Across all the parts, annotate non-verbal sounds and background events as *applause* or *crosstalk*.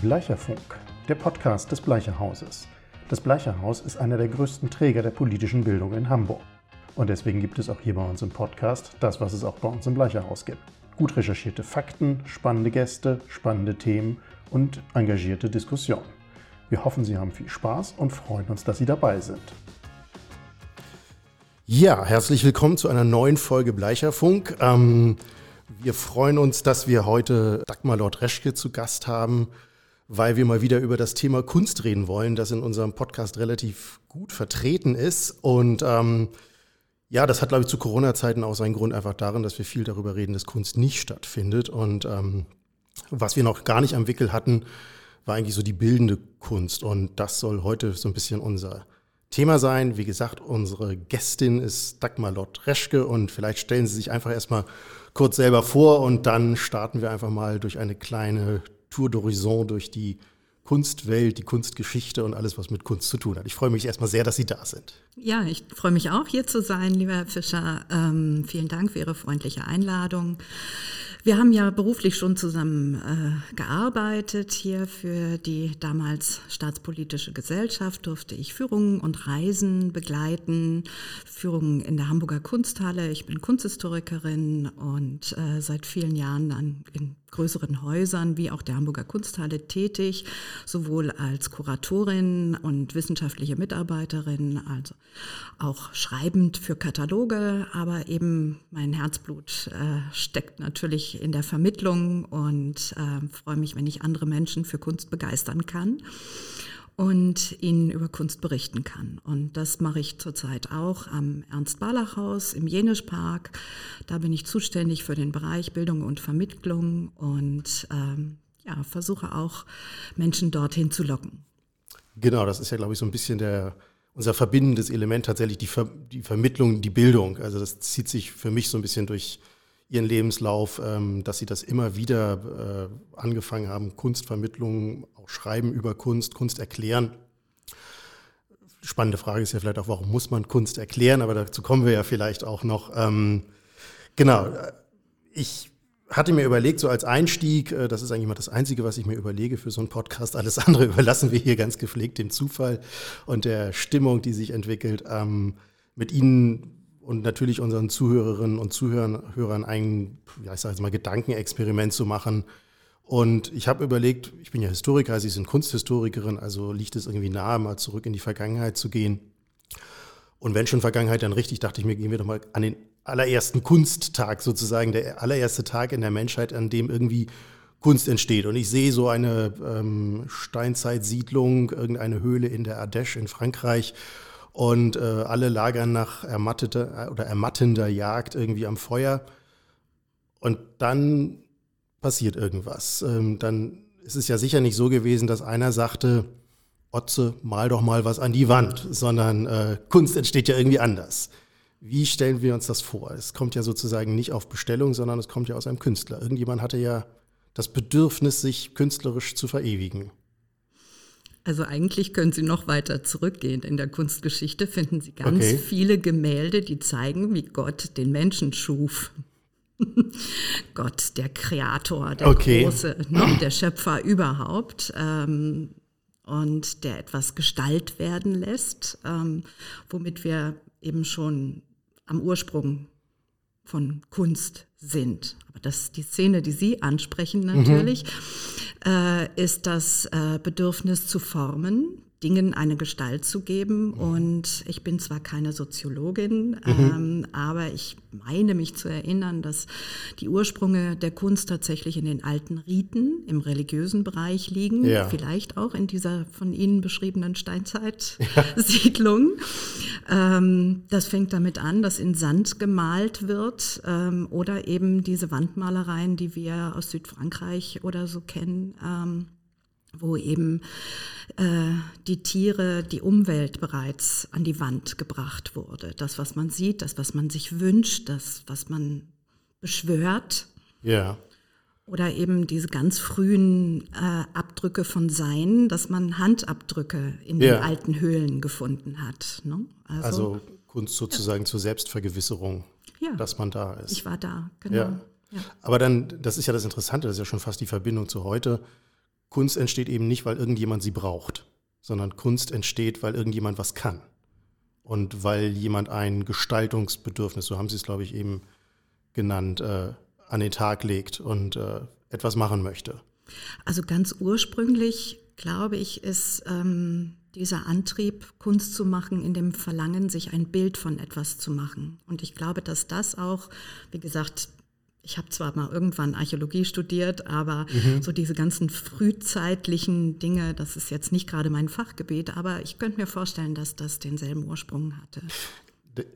Bleicherfunk, der Podcast des Bleicherhauses. Das Bleicherhaus ist einer der größten Träger der politischen Bildung in Hamburg. Und deswegen gibt es auch hier bei uns im Podcast das, was es auch bei uns im Bleicherhaus gibt. Gut recherchierte Fakten, spannende Gäste, spannende Themen und engagierte Diskussionen. Wir hoffen, Sie haben viel Spaß und freuen uns, dass Sie dabei sind. Ja, herzlich willkommen zu einer neuen Folge Bleicherfunk. Ähm, wir freuen uns, dass wir heute Dagmar Lord Reschke zu Gast haben, weil wir mal wieder über das Thema Kunst reden wollen, das in unserem Podcast relativ gut vertreten ist. Und ähm, ja, das hat, glaube ich, zu Corona-Zeiten auch seinen Grund einfach darin, dass wir viel darüber reden, dass Kunst nicht stattfindet. Und ähm, was wir noch gar nicht am Wickel hatten, war eigentlich so die bildende Kunst. Und das soll heute so ein bisschen unser Thema sein. Wie gesagt, unsere Gästin ist Dagmar Lott Reschke und vielleicht stellen Sie sich einfach erstmal kurz selber vor und dann starten wir einfach mal durch eine kleine Tour d'Horizon durch die Kunstwelt, die Kunstgeschichte und alles, was mit Kunst zu tun hat. Ich freue mich erstmal sehr, dass Sie da sind. Ja, ich freue mich auch, hier zu sein, lieber Herr Fischer. Ähm, vielen Dank für Ihre freundliche Einladung. Wir haben ja beruflich schon zusammen äh, gearbeitet. Hier für die damals staatspolitische Gesellschaft durfte ich Führungen und Reisen begleiten. Führungen in der Hamburger Kunsthalle. Ich bin Kunsthistorikerin und äh, seit vielen Jahren dann in größeren Häusern wie auch der Hamburger Kunsthalle tätig, sowohl als Kuratorin und wissenschaftliche Mitarbeiterin, also auch schreibend für Kataloge, aber eben mein Herzblut äh, steckt natürlich in der Vermittlung und äh, freue mich, wenn ich andere Menschen für Kunst begeistern kann und ihnen über Kunst berichten kann. Und das mache ich zurzeit auch am Ernst-Barlach-Haus im Jenischpark. Da bin ich zuständig für den Bereich Bildung und Vermittlung und ähm, ja, versuche auch Menschen dorthin zu locken. Genau, das ist ja, glaube ich, so ein bisschen der, unser verbindendes Element tatsächlich, die, Ver, die Vermittlung, die Bildung. Also das zieht sich für mich so ein bisschen durch ihren Lebenslauf, ähm, dass sie das immer wieder äh, angefangen haben, Kunstvermittlung, auch Schreiben über Kunst, Kunst erklären. Spannende Frage ist ja vielleicht auch, warum muss man Kunst erklären, aber dazu kommen wir ja vielleicht auch noch. Ähm, genau, ich hatte mir überlegt, so als Einstieg, äh, das ist eigentlich mal das Einzige, was ich mir überlege für so einen Podcast. Alles andere *laughs* überlassen wir hier ganz gepflegt dem Zufall und der Stimmung, die sich entwickelt. Ähm, mit Ihnen und natürlich unseren Zuhörerinnen und Zuhörern ein, ja, ich sage jetzt mal, Gedankenexperiment zu machen. Und ich habe überlegt, ich bin ja Historiker, Sie sind Kunsthistorikerin, also liegt es irgendwie nahe, mal zurück in die Vergangenheit zu gehen. Und wenn schon Vergangenheit, dann richtig, dachte ich mir, gehen wir doch mal an den allerersten Kunsttag sozusagen, der allererste Tag in der Menschheit, an dem irgendwie Kunst entsteht. Und ich sehe so eine ähm, Steinzeitsiedlung, irgendeine Höhle in der Ardèche in Frankreich und äh, alle lagern nach ermatteter oder ermattender Jagd irgendwie am Feuer. Und dann passiert irgendwas. Ähm, dann ist es ja sicher nicht so gewesen, dass einer sagte, Otze, mal doch mal was an die Wand, sondern äh, Kunst entsteht ja irgendwie anders. Wie stellen wir uns das vor? Es kommt ja sozusagen nicht auf Bestellung, sondern es kommt ja aus einem Künstler. Irgendjemand hatte ja das Bedürfnis, sich künstlerisch zu verewigen. Also eigentlich können Sie noch weiter zurückgehen. In der Kunstgeschichte finden Sie ganz okay. viele Gemälde, die zeigen, wie Gott den Menschen schuf. *laughs* Gott, der Kreator, der okay. Große, ne, der Schöpfer überhaupt. Ähm, und der etwas Gestalt werden lässt, ähm, womit wir eben schon am Ursprung von Kunst sind. Aber das die Szene, die Sie ansprechen natürlich. Mhm äh, ist das äh, Bedürfnis zu formen, Dingen eine Gestalt zu geben. Und ich bin zwar keine Soziologin, mhm. ähm, aber ich meine mich zu erinnern, dass die Ursprünge der Kunst tatsächlich in den alten Riten im religiösen Bereich liegen, ja. vielleicht auch in dieser von Ihnen beschriebenen Steinzeitsiedlung. Ja. Ähm, das fängt damit an, dass in Sand gemalt wird ähm, oder eben diese Wandmalereien, die wir aus Südfrankreich oder so kennen. Wo eben äh, die Tiere, die Umwelt bereits an die Wand gebracht wurde. Das, was man sieht, das, was man sich wünscht, das, was man beschwört. Ja. Oder eben diese ganz frühen äh, Abdrücke von Sein, dass man Handabdrücke in ja. den alten Höhlen gefunden hat. Ne? Also, also, Kunst sozusagen ja. zur Selbstvergewisserung, ja. dass man da ist. Ich war da, genau. Ja. Aber dann, das ist ja das Interessante, das ist ja schon fast die Verbindung zu heute Kunst entsteht eben nicht, weil irgendjemand sie braucht, sondern Kunst entsteht, weil irgendjemand was kann. Und weil jemand ein Gestaltungsbedürfnis, so haben Sie es, glaube ich, eben genannt, äh, an den Tag legt und äh, etwas machen möchte. Also ganz ursprünglich, glaube ich, ist ähm, dieser Antrieb, Kunst zu machen, in dem Verlangen, sich ein Bild von etwas zu machen. Und ich glaube, dass das auch, wie gesagt, ich habe zwar mal irgendwann Archäologie studiert, aber mhm. so diese ganzen frühzeitlichen Dinge, das ist jetzt nicht gerade mein Fachgebiet, aber ich könnte mir vorstellen, dass das denselben Ursprung hatte.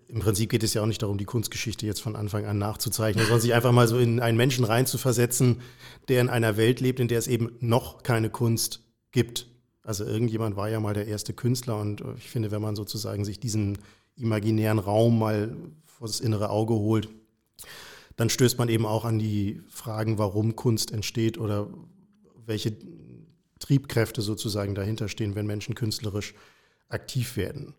Im Prinzip geht es ja auch nicht darum, die Kunstgeschichte jetzt von Anfang an nachzuzeichnen, sondern sich einfach mal so in einen Menschen reinzuversetzen, der in einer Welt lebt, in der es eben noch keine Kunst gibt. Also irgendjemand war ja mal der erste Künstler und ich finde, wenn man sozusagen sich diesen imaginären Raum mal vor das innere Auge holt, dann stößt man eben auch an die Fragen, warum Kunst entsteht oder welche Triebkräfte sozusagen dahinter stehen, wenn Menschen künstlerisch aktiv werden.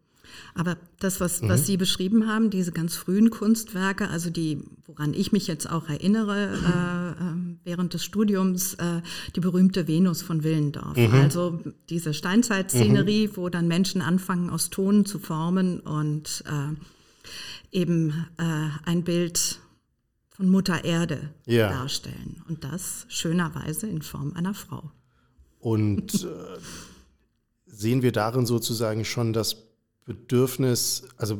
Aber das, was, mhm. was Sie beschrieben haben, diese ganz frühen Kunstwerke, also die, woran ich mich jetzt auch erinnere äh, ähm, während des Studiums, äh, die berühmte Venus von Willendorf. Mhm. Also diese Steinzeitszenerie, mhm. wo dann Menschen anfangen, aus Ton zu formen und äh, eben äh, ein Bild von Mutter Erde ja. darstellen. Und das schönerweise in Form einer Frau. Und äh, sehen wir darin sozusagen schon das Bedürfnis, also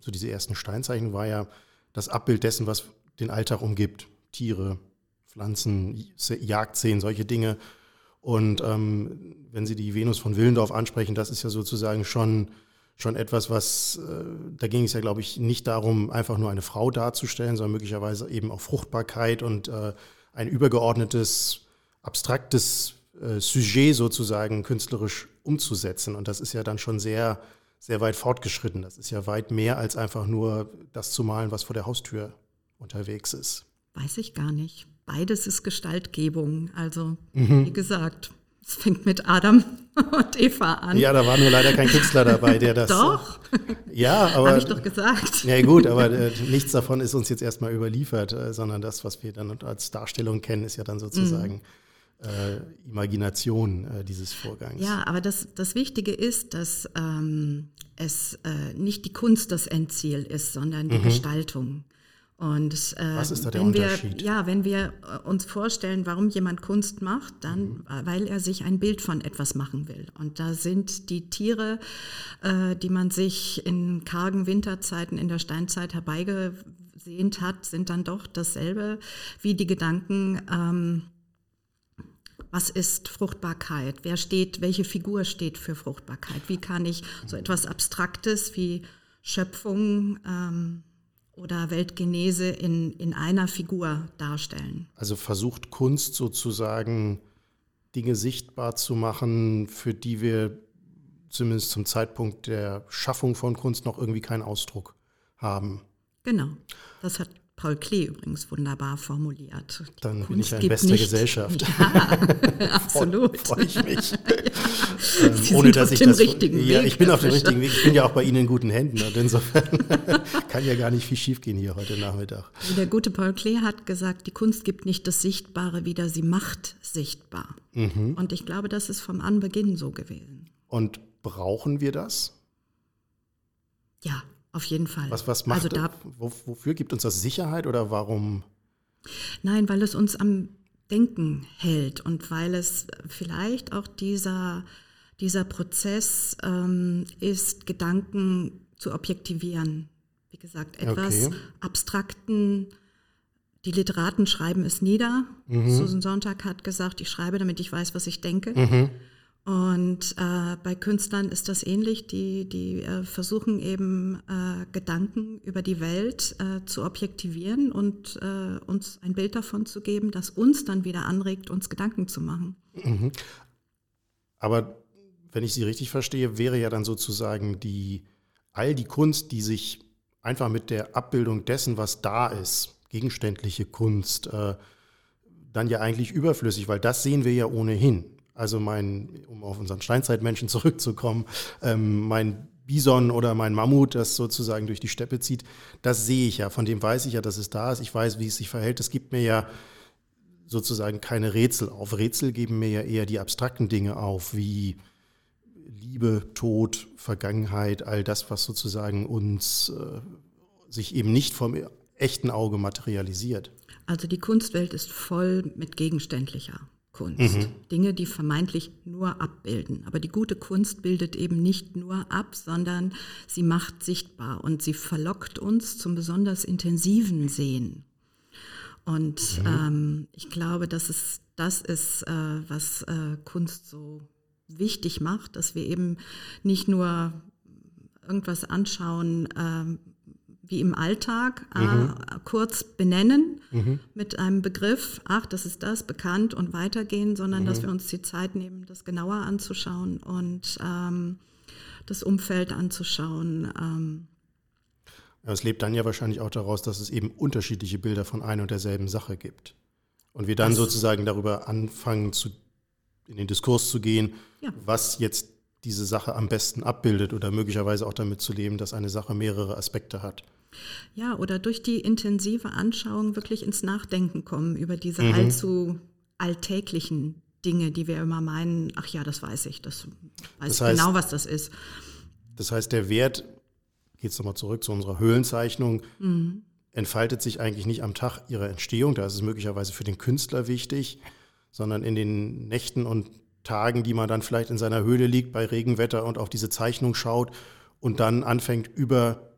so diese ersten Steinzeichen war ja das Abbild dessen, was den Alltag umgibt. Tiere, Pflanzen, Jagdszenen, solche Dinge. Und ähm, wenn Sie die Venus von Willendorf ansprechen, das ist ja sozusagen schon, schon etwas, was, äh, da ging es ja, glaube ich, nicht darum, einfach nur eine Frau darzustellen, sondern möglicherweise eben auch Fruchtbarkeit und äh, ein übergeordnetes, abstraktes äh, Sujet sozusagen künstlerisch umzusetzen. Und das ist ja dann schon sehr sehr weit fortgeschritten. Das ist ja weit mehr als einfach nur das zu malen, was vor der Haustür unterwegs ist. Weiß ich gar nicht. Beides ist Gestaltgebung. Also, mhm. wie gesagt, es fängt mit Adam *laughs* und Eva an. Ja, da war nur leider kein Künstler dabei, der das. Doch. Ja, aber. Habe ich doch gesagt. Ja, gut, aber äh, nichts davon ist uns jetzt erstmal überliefert, äh, sondern das, was wir dann als Darstellung kennen, ist ja dann sozusagen. Mhm äh, Imagination äh, dieses Vorgangs. Ja, aber das, das Wichtige ist, dass ähm, es äh, nicht die Kunst das Endziel ist, sondern die mhm. Gestaltung. Und äh, Was ist da der wenn Unterschied? Wir, ja, wenn wir äh, uns vorstellen, warum jemand Kunst macht, dann, mhm. weil er sich ein Bild von etwas machen will. Und da sind die Tiere, äh, die man sich in kargen Winterzeiten in der Steinzeit herbeigesehnt hat, sind dann doch dasselbe wie die Gedanken, ähm, was ist Fruchtbarkeit? Wer steht, welche Figur steht für Fruchtbarkeit? Wie kann ich so etwas Abstraktes wie Schöpfung ähm, oder Weltgenese in, in einer Figur darstellen? Also versucht Kunst sozusagen Dinge sichtbar zu machen, für die wir zumindest zum Zeitpunkt der Schaffung von Kunst noch irgendwie keinen Ausdruck haben. Genau, das hat Paul Klee übrigens wunderbar formuliert. Dann Kunst bin ich in bester nicht. Gesellschaft. *laughs* Ja, *laughs* absolut. Freue ich mich. Ähm, ohne dass ich das. Richtigen ja, Weg, ich bin auf dem richtigen Weg. Ich bin ja auch bei Ihnen in guten Händen. Und insofern *laughs* kann ja gar nicht viel schiefgehen hier heute Nachmittag. Der gute Paul Klee hat gesagt, die Kunst gibt nicht das Sichtbare wieder, sie macht sichtbar. Mhm. Und ich glaube, das ist vom Anbeginn so gewesen. Und brauchen wir das? Ja, auf jeden Fall. Was, was macht, also da, wofür gibt uns das Sicherheit oder warum? Nein, weil es uns am Denken hält und weil es vielleicht auch dieser, dieser Prozess ähm, ist, Gedanken zu objektivieren. Wie gesagt, etwas okay. abstrakten, die Literaten schreiben es nieder. Mhm. Susan Sonntag hat gesagt, ich schreibe, damit ich weiß, was ich denke. Mhm. Und äh, bei Künstlern ist das ähnlich. Die, die äh, versuchen eben äh, Gedanken über die Welt äh, zu objektivieren und äh, uns ein Bild davon zu geben, das uns dann wieder anregt, uns Gedanken zu machen. Mhm. Aber wenn ich Sie richtig verstehe, wäre ja dann sozusagen die all die Kunst, die sich einfach mit der Abbildung dessen, was da ist, gegenständliche Kunst, äh, dann ja eigentlich überflüssig, weil das sehen wir ja ohnehin. Also mein, um auf unseren Steinzeitmenschen *laughs* zurückzukommen, ähm, mein Bison oder mein Mammut, das sozusagen durch die Steppe zieht, das sehe ich ja. Von dem weiß ich ja, dass es da ist. Ich weiß, wie es sich verhält. Es gibt mir ja sozusagen keine Rätsel auf. Rätsel geben mir ja eher die abstrakten Dinge auf, wie Liebe, Tod, Vergangenheit, all das, was sozusagen uns äh, sich eben nicht vom echten Auge materialisiert. Also die Kunstwelt ist voll mit gegenständlicher Kunst. Mhm. Dinge, die vermeintlich nur abbilden. Aber die gute Kunst bildet eben nicht nur ab, sondern sie macht sichtbar und sie verlockt uns zum besonders intensiven Sehen. Und mhm. ähm, ich glaube, dass es das ist, äh, was äh, Kunst so wichtig macht, dass wir eben nicht nur irgendwas anschauen, äh, wie im Alltag äh, mhm. kurz benennen mhm. mit einem Begriff, ach, das ist das, bekannt und weitergehen, sondern mhm. dass wir uns die Zeit nehmen, das genauer anzuschauen und ähm, das Umfeld anzuschauen. Ähm. Es lebt dann ja wahrscheinlich auch daraus, dass es eben unterschiedliche Bilder von einer und derselben Sache gibt. Und wir dann das sozusagen darüber anfangen, zu, in den Diskurs zu gehen, ja. was jetzt diese Sache am besten abbildet oder möglicherweise auch damit zu leben, dass eine Sache mehrere Aspekte hat. Ja, oder durch die intensive Anschauung wirklich ins Nachdenken kommen über diese mhm. allzu alltäglichen Dinge, die wir immer meinen, ach ja, das weiß ich, das weiß das heißt, ich genau, was das ist. Das heißt, der Wert, geht es nochmal zurück zu unserer Höhlenzeichnung, mhm. entfaltet sich eigentlich nicht am Tag ihrer Entstehung, da ist es möglicherweise für den Künstler wichtig, sondern in den Nächten und Tagen, die man dann vielleicht in seiner Höhle liegt bei Regenwetter und auf diese Zeichnung schaut und dann anfängt über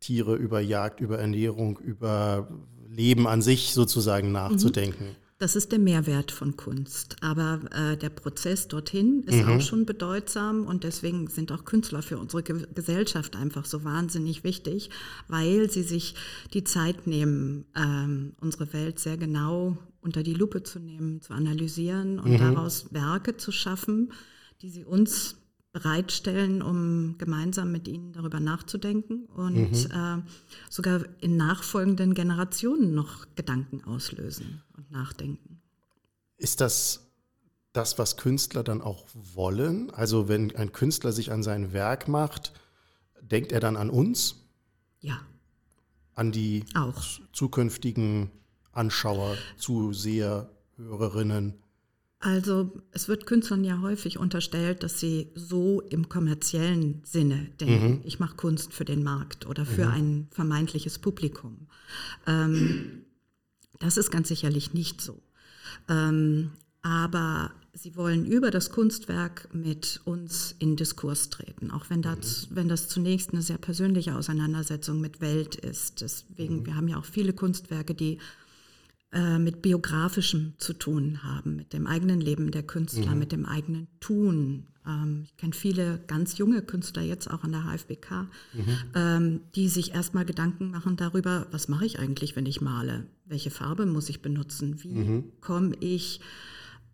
Tiere, über Jagd, über Ernährung, über Leben an sich sozusagen nachzudenken. Mhm. Das ist der Mehrwert von Kunst. Aber äh, der Prozess dorthin ist mhm. auch schon bedeutsam und deswegen sind auch Künstler für unsere Ge Gesellschaft einfach so wahnsinnig wichtig, weil sie sich die Zeit nehmen, ähm, unsere Welt sehr genau unter die Lupe zu nehmen, zu analysieren und mhm. daraus Werke zu schaffen, die sie uns bereitstellen, um gemeinsam mit ihnen darüber nachzudenken und mhm. äh, sogar in nachfolgenden Generationen noch Gedanken auslösen und nachdenken. Ist das das, was Künstler dann auch wollen? Also wenn ein Künstler sich an sein Werk macht, denkt er dann an uns? Ja. An die auch. zukünftigen Anschauer, Zuseher, Hörerinnen? Also es wird Künstlern ja häufig unterstellt, dass sie so im kommerziellen Sinne denken. Mhm. Ich mache Kunst für den Markt oder für mhm. ein vermeintliches Publikum. Ähm, das ist ganz sicherlich nicht so. Ähm, aber sie wollen über das Kunstwerk mit uns in Diskurs treten, auch wenn das, mhm. wenn das zunächst eine sehr persönliche Auseinandersetzung mit Welt ist. Deswegen, mhm. wir haben ja auch viele Kunstwerke, die äh, mit biografischem zu tun haben, mit dem eigenen Leben der Künstler, mhm. mit dem eigenen Tun. Ähm, ich kenne viele ganz junge Künstler jetzt auch an der HFBK, mhm. ähm, die sich erstmal Gedanken machen darüber, was mache ich eigentlich, wenn ich male? Welche Farbe muss ich benutzen? Wie mhm. komme ich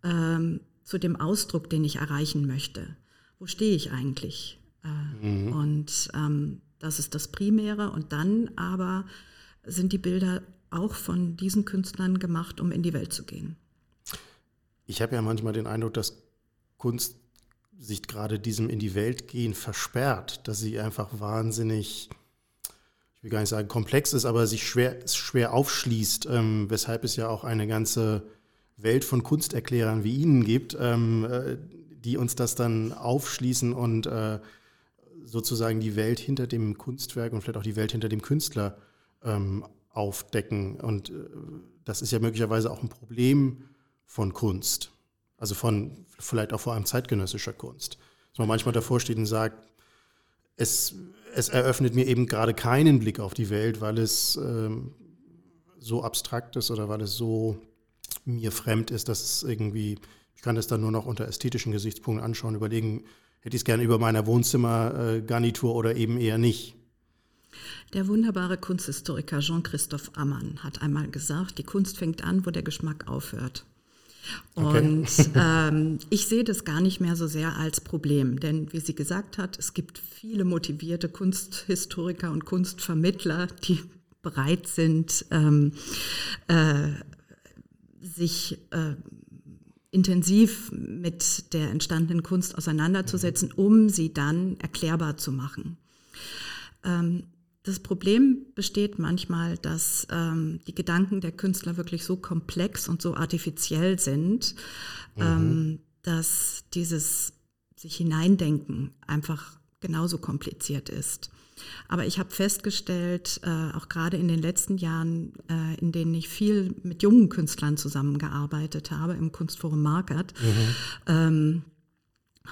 ähm, zu dem Ausdruck, den ich erreichen möchte? Wo stehe ich eigentlich? Äh, mhm. und ähm, das ist das Primäre. Und dann aber sind die Bilder auch von diesen Künstlern gemacht, um in die Welt zu gehen. Ich habe ja manchmal den Eindruck, dass Kunst sich gerade diesem in die Welt gehen versperrt, dass sie einfach wahnsinnig, ich will gar nicht sagen komplex ist, aber sich schwer, schwer aufschließt, ähm, weshalb es ja auch eine ganze Welt von Kunsterklärern wie Ihnen gibt, ähm, äh, die uns das dann aufschließen und äh, sozusagen die Welt hinter dem Kunstwerk und vielleicht auch die Welt hinter dem Künstler ähm, aufdecken. Und äh, das ist ja möglicherweise auch ein Problem von Kunst. Also von vielleicht auch vor allem zeitgenössischer Kunst. Dass man manchmal davor steht und sagt, es, es eröffnet mir eben gerade keinen Blick auf die Welt, weil es ähm, so abstrakt ist oder weil es so mir fremd ist, dass es irgendwie, ich kann das dann nur noch unter ästhetischen Gesichtspunkten anschauen, überlegen, hätte ich es gerne über meiner Wohnzimmergarnitur oder eben eher nicht. Der wunderbare Kunsthistoriker Jean-Christophe Ammann hat einmal gesagt, die Kunst fängt an, wo der Geschmack aufhört. Und okay. *laughs* ähm, ich sehe das gar nicht mehr so sehr als Problem, denn wie sie gesagt hat, es gibt viele motivierte Kunsthistoriker und Kunstvermittler, die bereit sind, ähm, äh, sich äh, intensiv mit der entstandenen Kunst auseinanderzusetzen, um sie dann erklärbar zu machen. Ähm, das Problem besteht manchmal, dass ähm, die Gedanken der Künstler wirklich so komplex und so artifiziell sind, mhm. ähm, dass dieses sich hineindenken einfach genauso kompliziert ist. Aber ich habe festgestellt, äh, auch gerade in den letzten Jahren, äh, in denen ich viel mit jungen Künstlern zusammengearbeitet habe, im Kunstforum Markert, mhm. ähm,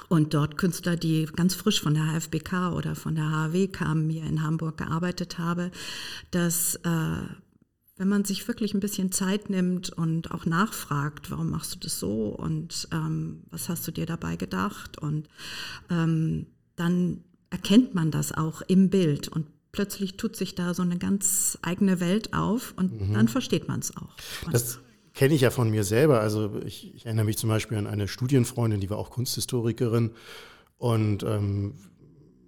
und dort Künstler, die ganz frisch von der HFBK oder von der HAW kamen, hier in Hamburg gearbeitet habe, dass äh, wenn man sich wirklich ein bisschen Zeit nimmt und auch nachfragt, warum machst du das so und ähm, was hast du dir dabei gedacht und ähm, dann erkennt man das auch im Bild und plötzlich tut sich da so eine ganz eigene Welt auf und mhm. dann versteht man es auch. Das kenne ich ja von mir selber. Also ich, ich, erinnere mich zum Beispiel an eine Studienfreundin, die war auch Kunsthistorikerin und ähm,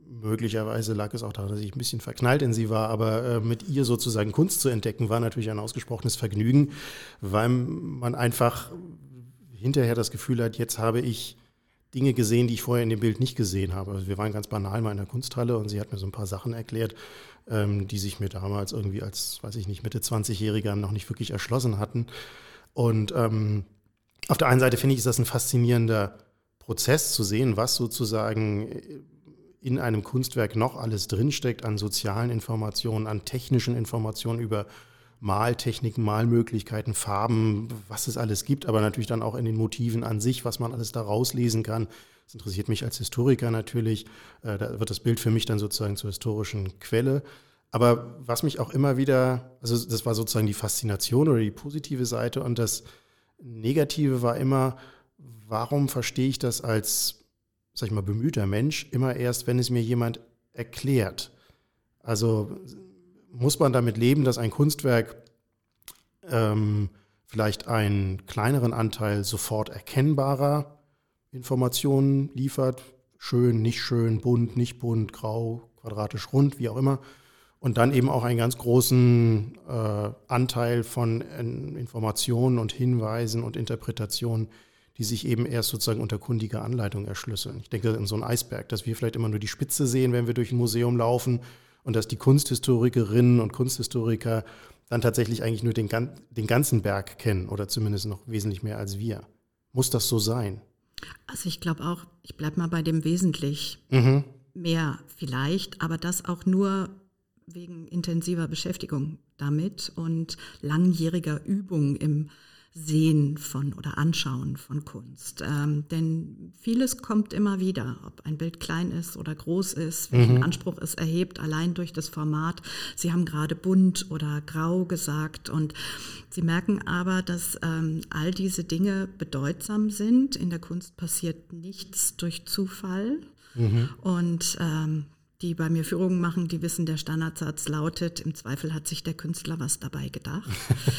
möglicherweise lag es auch daran, dass ich ein bisschen verknallt in sie war, aber äh, mit ihr sozusagen Kunst zu entdecken, war natürlich ein ausgesprochenes Vergnügen, weil man einfach hinterher das Gefühl hat, jetzt habe ich Dinge gesehen, die ich vorher in dem Bild nicht gesehen habe. Also wir waren ganz banal mal in der Kunsthalle und sie hat mir so ein paar Sachen erklärt, ähm, die sich mir damals irgendwie als, weiß ich nicht, Mitte 20-Jähriger noch nicht wirklich erschlossen hatten. Und ähm, auf der einen Seite finde ich, ist das ein faszinierender Prozess zu sehen, was sozusagen in einem Kunstwerk noch alles drinsteckt an sozialen Informationen, an technischen Informationen über Maltechniken, Malmöglichkeiten, Farben, was es alles gibt, aber natürlich dann auch in den Motiven an sich, was man alles da rauslesen kann. Das interessiert mich als Historiker natürlich. Äh, da wird das Bild für mich dann sozusagen zur historischen Quelle. Aber was mich auch immer wieder, also das war sozusagen die Faszination oder die positive Seite und das Negative war immer, warum verstehe ich das als, sag ich mal, bemühter Mensch immer erst, wenn es mir jemand erklärt? Also muss man damit leben, dass ein Kunstwerk ähm, vielleicht einen kleineren Anteil sofort erkennbarer Informationen liefert? Schön, nicht schön, bunt, nicht bunt, grau, quadratisch, rund, wie auch immer und dann eben auch einen ganz großen äh, Anteil von äh, Informationen und Hinweisen und Interpretationen, die sich eben erst sozusagen unter kundiger Anleitung erschlüsseln. Ich denke in so ein Eisberg, dass wir vielleicht immer nur die Spitze sehen, wenn wir durch ein Museum laufen und dass die Kunsthistorikerinnen und Kunsthistoriker dann tatsächlich eigentlich nur den, den ganzen Berg kennen oder zumindest noch wesentlich mehr als wir. Muss das so sein? Also ich glaube auch, ich bleibe mal bei dem Wesentlich. Mhm. Mehr vielleicht, aber das auch nur wegen intensiver Beschäftigung damit und langjähriger Übung im Sehen von oder Anschauen von Kunst. Ähm, denn vieles kommt immer wieder, ob ein Bild klein ist oder groß ist, welchen mhm. Anspruch es erhebt, allein durch das Format. Sie haben gerade bunt oder grau gesagt und Sie merken aber, dass ähm, all diese Dinge bedeutsam sind. In der Kunst passiert nichts durch Zufall. Mhm. Und ähm, die bei mir Führungen machen, die wissen, der Standardsatz lautet, im Zweifel hat sich der Künstler was dabei gedacht.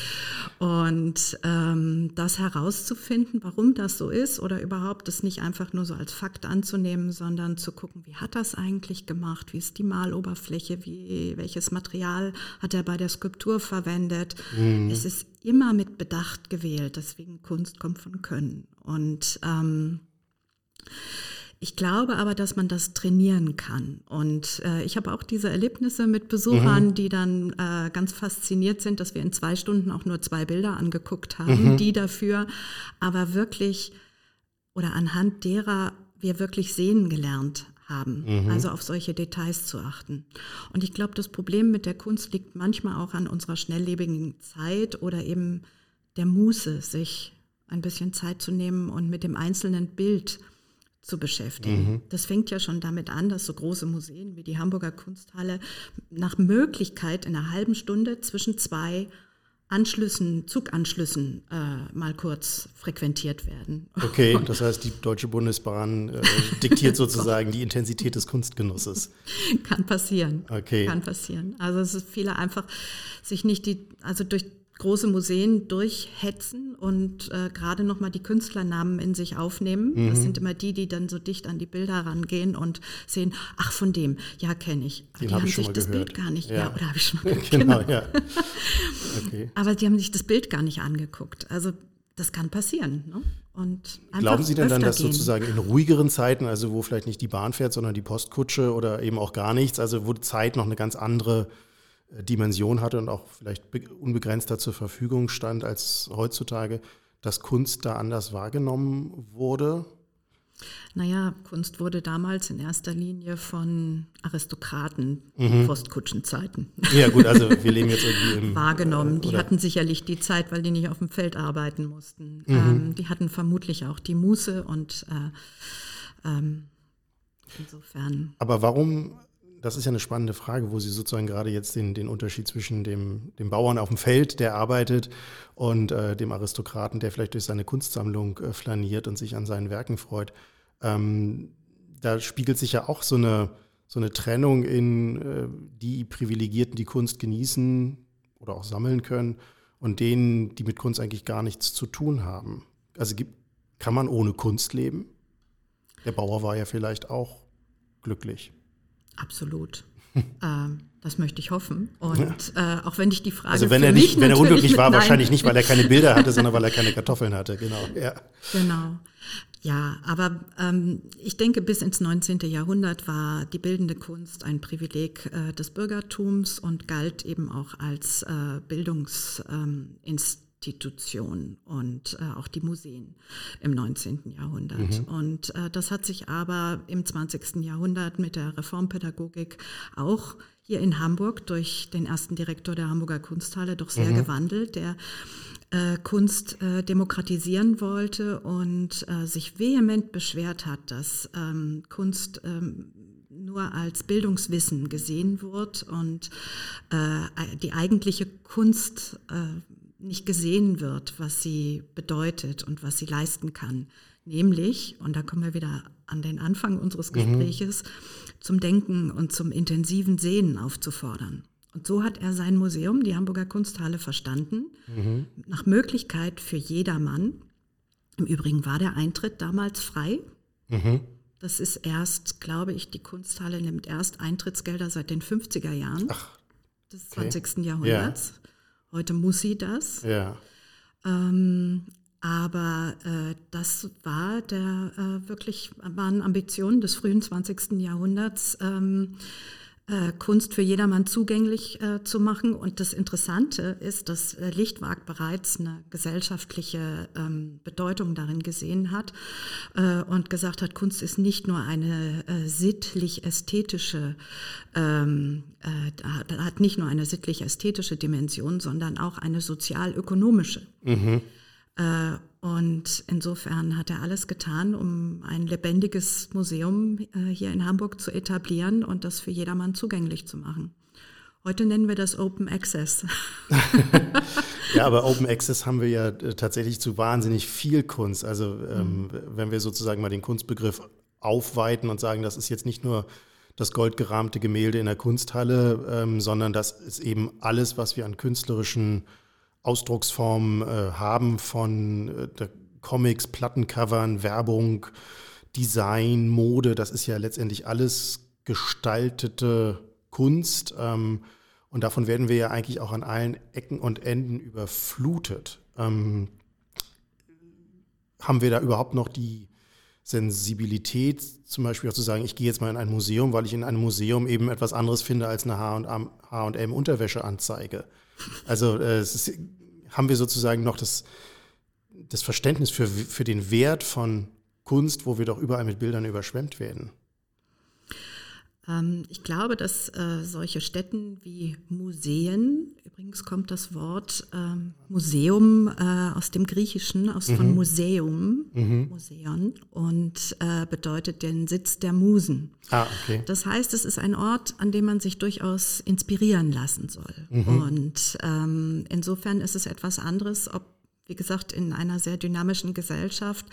*laughs* und ähm, das herauszufinden, warum das so ist oder überhaupt das nicht einfach nur so als Fakt anzunehmen, sondern zu gucken, wie hat das eigentlich gemacht, wie ist die Maloberfläche, wie, welches Material hat er bei der Skulptur verwendet. Mhm. Es ist immer mit Bedacht gewählt, deswegen Kunst kommt von Können. Und ähm, ich glaube aber, dass man das trainieren kann. Und äh, ich habe auch diese Erlebnisse mit Besuchern, mhm. die dann äh, ganz fasziniert sind, dass wir in zwei Stunden auch nur zwei Bilder angeguckt haben, mhm. die dafür aber wirklich oder anhand derer wir wirklich sehen gelernt haben, mhm. also auf solche Details zu achten. Und ich glaube, das Problem mit der Kunst liegt manchmal auch an unserer schnelllebigen Zeit oder eben der Muße, sich ein bisschen Zeit zu nehmen und mit dem einzelnen Bild zu beschäftigen. Mhm. Das fängt ja schon damit an, dass so große Museen wie die Hamburger Kunsthalle nach Möglichkeit in einer halben Stunde zwischen zwei Anschlüssen, Zuganschlüssen äh, mal kurz frequentiert werden. Okay, *laughs* das heißt, die Deutsche Bundesbahn äh, diktiert *laughs* sozusagen die Intensität des Kunstgenusses. Kann passieren. Okay. Kann passieren. Also es ist viele einfach sich nicht die, also durch große Museen durchhetzen und äh, gerade nochmal die Künstlernamen in sich aufnehmen. Mhm. Das sind immer die, die dann so dicht an die Bilder rangehen und sehen, ach von dem, ja kenne ich. Aber Den die hab haben sich das gehört. Bild gar nicht, ja, ja oder habe ich schon mal *laughs* gehört. genau, ja. *laughs* Okay. Aber die haben sich das Bild gar nicht angeguckt. Also das kann passieren. Ne? Und Glauben Sie denn dann, dass gehen. sozusagen in ruhigeren Zeiten, also wo vielleicht nicht die Bahn fährt, sondern die Postkutsche oder eben auch gar nichts, also wo Zeit noch eine ganz andere Dimension hatte und auch vielleicht unbegrenzter zur Verfügung stand als heutzutage, dass Kunst da anders wahrgenommen wurde? Naja, Kunst wurde damals in erster Linie von Aristokraten mhm. Postkutschenzeiten. Ja gut, also *laughs* wir leben jetzt irgendwie im... Wahrgenommen. Die hatten sicherlich die Zeit, weil die nicht auf dem Feld arbeiten mussten. Mhm. Ähm, die hatten vermutlich auch die Muße und äh, ähm, insofern... Aber warum das ist ja eine spannende Frage, wo Sie sozusagen gerade jetzt den, den Unterschied zwischen dem, dem Bauern auf dem Feld, der arbeitet, und äh, dem Aristokraten, der vielleicht durch seine Kunstsammlung äh, flaniert und sich an seinen Werken freut. Ähm, da spiegelt sich ja auch so eine, so eine Trennung in äh, die Privilegierten, die Kunst genießen oder auch sammeln können, und denen, die mit Kunst eigentlich gar nichts zu tun haben. Also gibt, kann man ohne Kunst leben? Der Bauer war ja vielleicht auch glücklich. Absolut. *laughs* ähm, das möchte ich hoffen. Und äh, auch wenn ich die Frage. Also wenn er nicht, wenn er unglücklich war, wahrscheinlich nicht, weil er keine Bilder hatte, *laughs* sondern weil er keine Kartoffeln hatte, genau. Ja. Genau. Ja, aber ähm, ich denke, bis ins 19. Jahrhundert war die bildende Kunst ein Privileg äh, des Bürgertums und galt eben auch als äh, Bildungsinstitut. Ähm, Institutionen und äh, auch die Museen im 19. Jahrhundert. Mhm. Und äh, das hat sich aber im 20. Jahrhundert mit der Reformpädagogik auch hier in Hamburg durch den ersten Direktor der Hamburger Kunsthalle doch sehr mhm. gewandelt, der äh, Kunst äh, demokratisieren wollte und äh, sich vehement beschwert hat, dass ähm, Kunst ähm, nur als Bildungswissen gesehen wird und äh, die eigentliche Kunst äh, nicht gesehen wird, was sie bedeutet und was sie leisten kann. Nämlich, und da kommen wir wieder an den Anfang unseres mhm. Gespräches, mhm. zum Denken und zum intensiven Sehen aufzufordern. Und so hat er sein Museum, die Hamburger Kunsthalle, verstanden, mhm. nach Möglichkeit für jedermann. Im Übrigen war der Eintritt damals frei. Mhm. Das ist erst, glaube ich, die Kunsthalle nimmt erst Eintrittsgelder seit den 50er Jahren Ach, des okay. 20. Jahrhunderts. Heute muss sie das. Ja. Ähm, aber äh, das war der äh, wirklich waren Ambitionen des frühen 20. Jahrhunderts. Ähm, äh, Kunst für jedermann zugänglich äh, zu machen. Und das Interessante ist, dass äh, Lichtwag bereits eine gesellschaftliche ähm, Bedeutung darin gesehen hat äh, und gesagt hat, Kunst ist nicht nur eine äh, sittlich-ästhetische, ähm, äh, hat nicht nur eine sittlich-ästhetische Dimension, sondern auch eine sozial-ökonomische. Mhm. Und insofern hat er alles getan, um ein lebendiges Museum äh, hier in Hamburg zu etablieren und das für jedermann zugänglich zu machen. Heute nennen wir das Open Access. *laughs* ja, aber Open Access haben wir ja äh, tatsächlich zu wahnsinnig viel Kunst. Also ähm, mhm. wenn wir sozusagen mal den Kunstbegriff aufweiten und sagen, das ist jetzt nicht nur das goldgerahmte Gemälde in der Kunsthalle, ähm, sondern das ist eben alles, was wir an künstlerischen Ausdrucksformen äh, haben von äh, Comics, Plattencovern, Werbung, Design, Mode. Das ist ja letztendlich alles gestaltete Kunst. Ähm, und davon werden wir ja eigentlich auch an allen Ecken und Enden überflutet. Ähm, haben wir da überhaupt noch die Sensibilität, zum Beispiel auch zu sagen, ich gehe jetzt mal in ein Museum, weil ich in einem Museum eben etwas anderes finde als eine H&M Unterwäscheanzeige. Also äh, ist, haben wir sozusagen noch das, das Verständnis für, für den Wert von Kunst, wo wir doch überall mit Bildern überschwemmt werden. Ähm, ich glaube, dass äh, solche Städten wie Museen, übrigens kommt das Wort ähm, Museum äh, aus dem Griechischen, aus mhm. von Museum, mhm. Museon, und äh, bedeutet den Sitz der Musen. Ah, okay. Das heißt, es ist ein Ort, an dem man sich durchaus inspirieren lassen soll. Mhm. Und ähm, insofern ist es etwas anderes, ob wie gesagt, in einer sehr dynamischen Gesellschaft,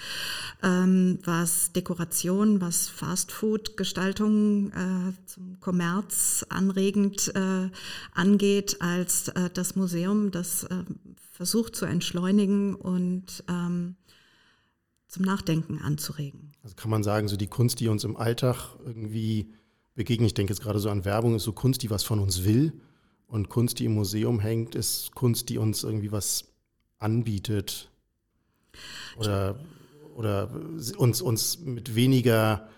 ähm, was Dekoration, was Fastfood-Gestaltung äh, zum Kommerz anregend äh, angeht, als äh, das Museum, das äh, versucht zu entschleunigen und ähm, zum Nachdenken anzuregen. Also kann man sagen, so die Kunst, die uns im Alltag irgendwie begegnet, ich denke jetzt gerade so an Werbung, ist so Kunst, die was von uns will. Und Kunst, die im Museum hängt, ist Kunst, die uns irgendwie was anbietet. Oder, oder uns, uns mit weniger,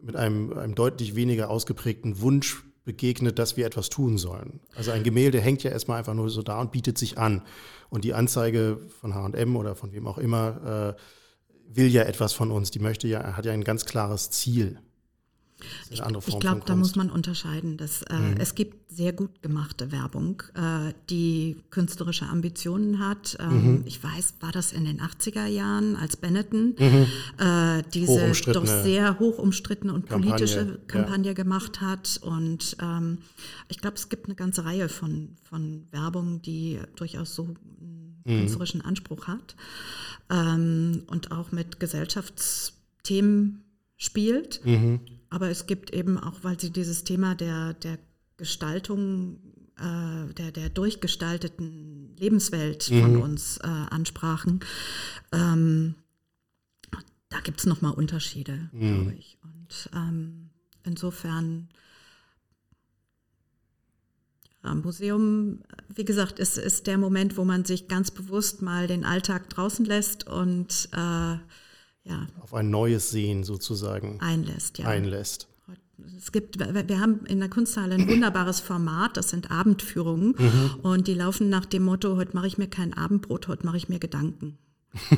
mit einem, einem deutlich weniger ausgeprägten Wunsch begegnet, dass wir etwas tun sollen. Also ein Gemälde hängt ja erstmal einfach nur so da und bietet sich an. Und die Anzeige von HM oder von wem auch immer äh, will ja etwas von uns. Die möchte ja, hat ja ein ganz klares Ziel. Ich, ich glaube, da muss man unterscheiden. Dass, äh, mhm. Es gibt sehr gut gemachte Werbung, äh, die künstlerische Ambitionen hat. Ähm, mhm. Ich weiß, war das in den 80er Jahren, als Benetton mhm. äh, diese doch sehr hoch umstrittene und Kampagne, politische Kampagne ja. gemacht hat. Und ähm, ich glaube, es gibt eine ganze Reihe von, von Werbung, die durchaus so einen mhm. künstlerischen Anspruch hat ähm, und auch mit Gesellschaftsthemen spielt. Aber es gibt eben auch, weil Sie dieses Thema der, der Gestaltung, äh, der, der durchgestalteten Lebenswelt mhm. von uns äh, ansprachen, ähm, da gibt es nochmal Unterschiede, mhm. glaube ich. Und ähm, insofern am Museum, wie gesagt, ist, ist der Moment, wo man sich ganz bewusst mal den Alltag draußen lässt und äh, ja. auf ein neues Sehen sozusagen einlässt. Ja. einlässt. Es gibt, wir haben in der Kunsthalle ein wunderbares Format, das sind Abendführungen mhm. und die laufen nach dem Motto, heute mache ich mir kein Abendbrot, heute mache ich mir Gedanken. *laughs*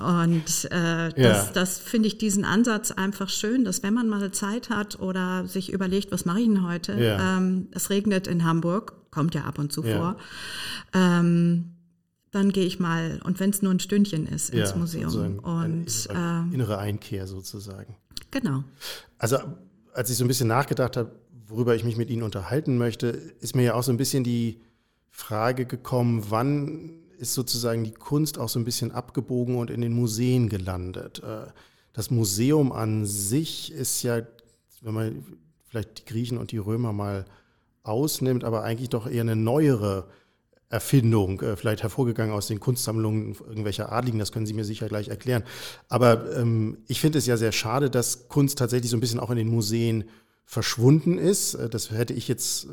und äh, das, ja. das finde ich diesen Ansatz einfach schön, dass wenn man mal Zeit hat oder sich überlegt, was mache ich denn heute? Ja. Ähm, es regnet in Hamburg, kommt ja ab und zu ja. vor. Ähm, dann gehe ich mal, und wenn es nur ein Stündchen ist, ins ja, Museum. So ein, und eine innere Einkehr sozusagen. Genau. Also als ich so ein bisschen nachgedacht habe, worüber ich mich mit Ihnen unterhalten möchte, ist mir ja auch so ein bisschen die Frage gekommen, wann ist sozusagen die Kunst auch so ein bisschen abgebogen und in den Museen gelandet. Äh, das Museum an sich ist ja, wenn man vielleicht die Griechen und die Römer mal ausnimmt, aber eigentlich doch eher eine neuere Erfindung, äh, vielleicht hervorgegangen aus den Kunstsammlungen irgendwelcher Adligen, das können Sie mir sicher gleich erklären. Aber ähm, ich finde es ja sehr schade, dass Kunst tatsächlich so ein bisschen auch in den Museen verschwunden ist. Äh, das hätte ich jetzt äh,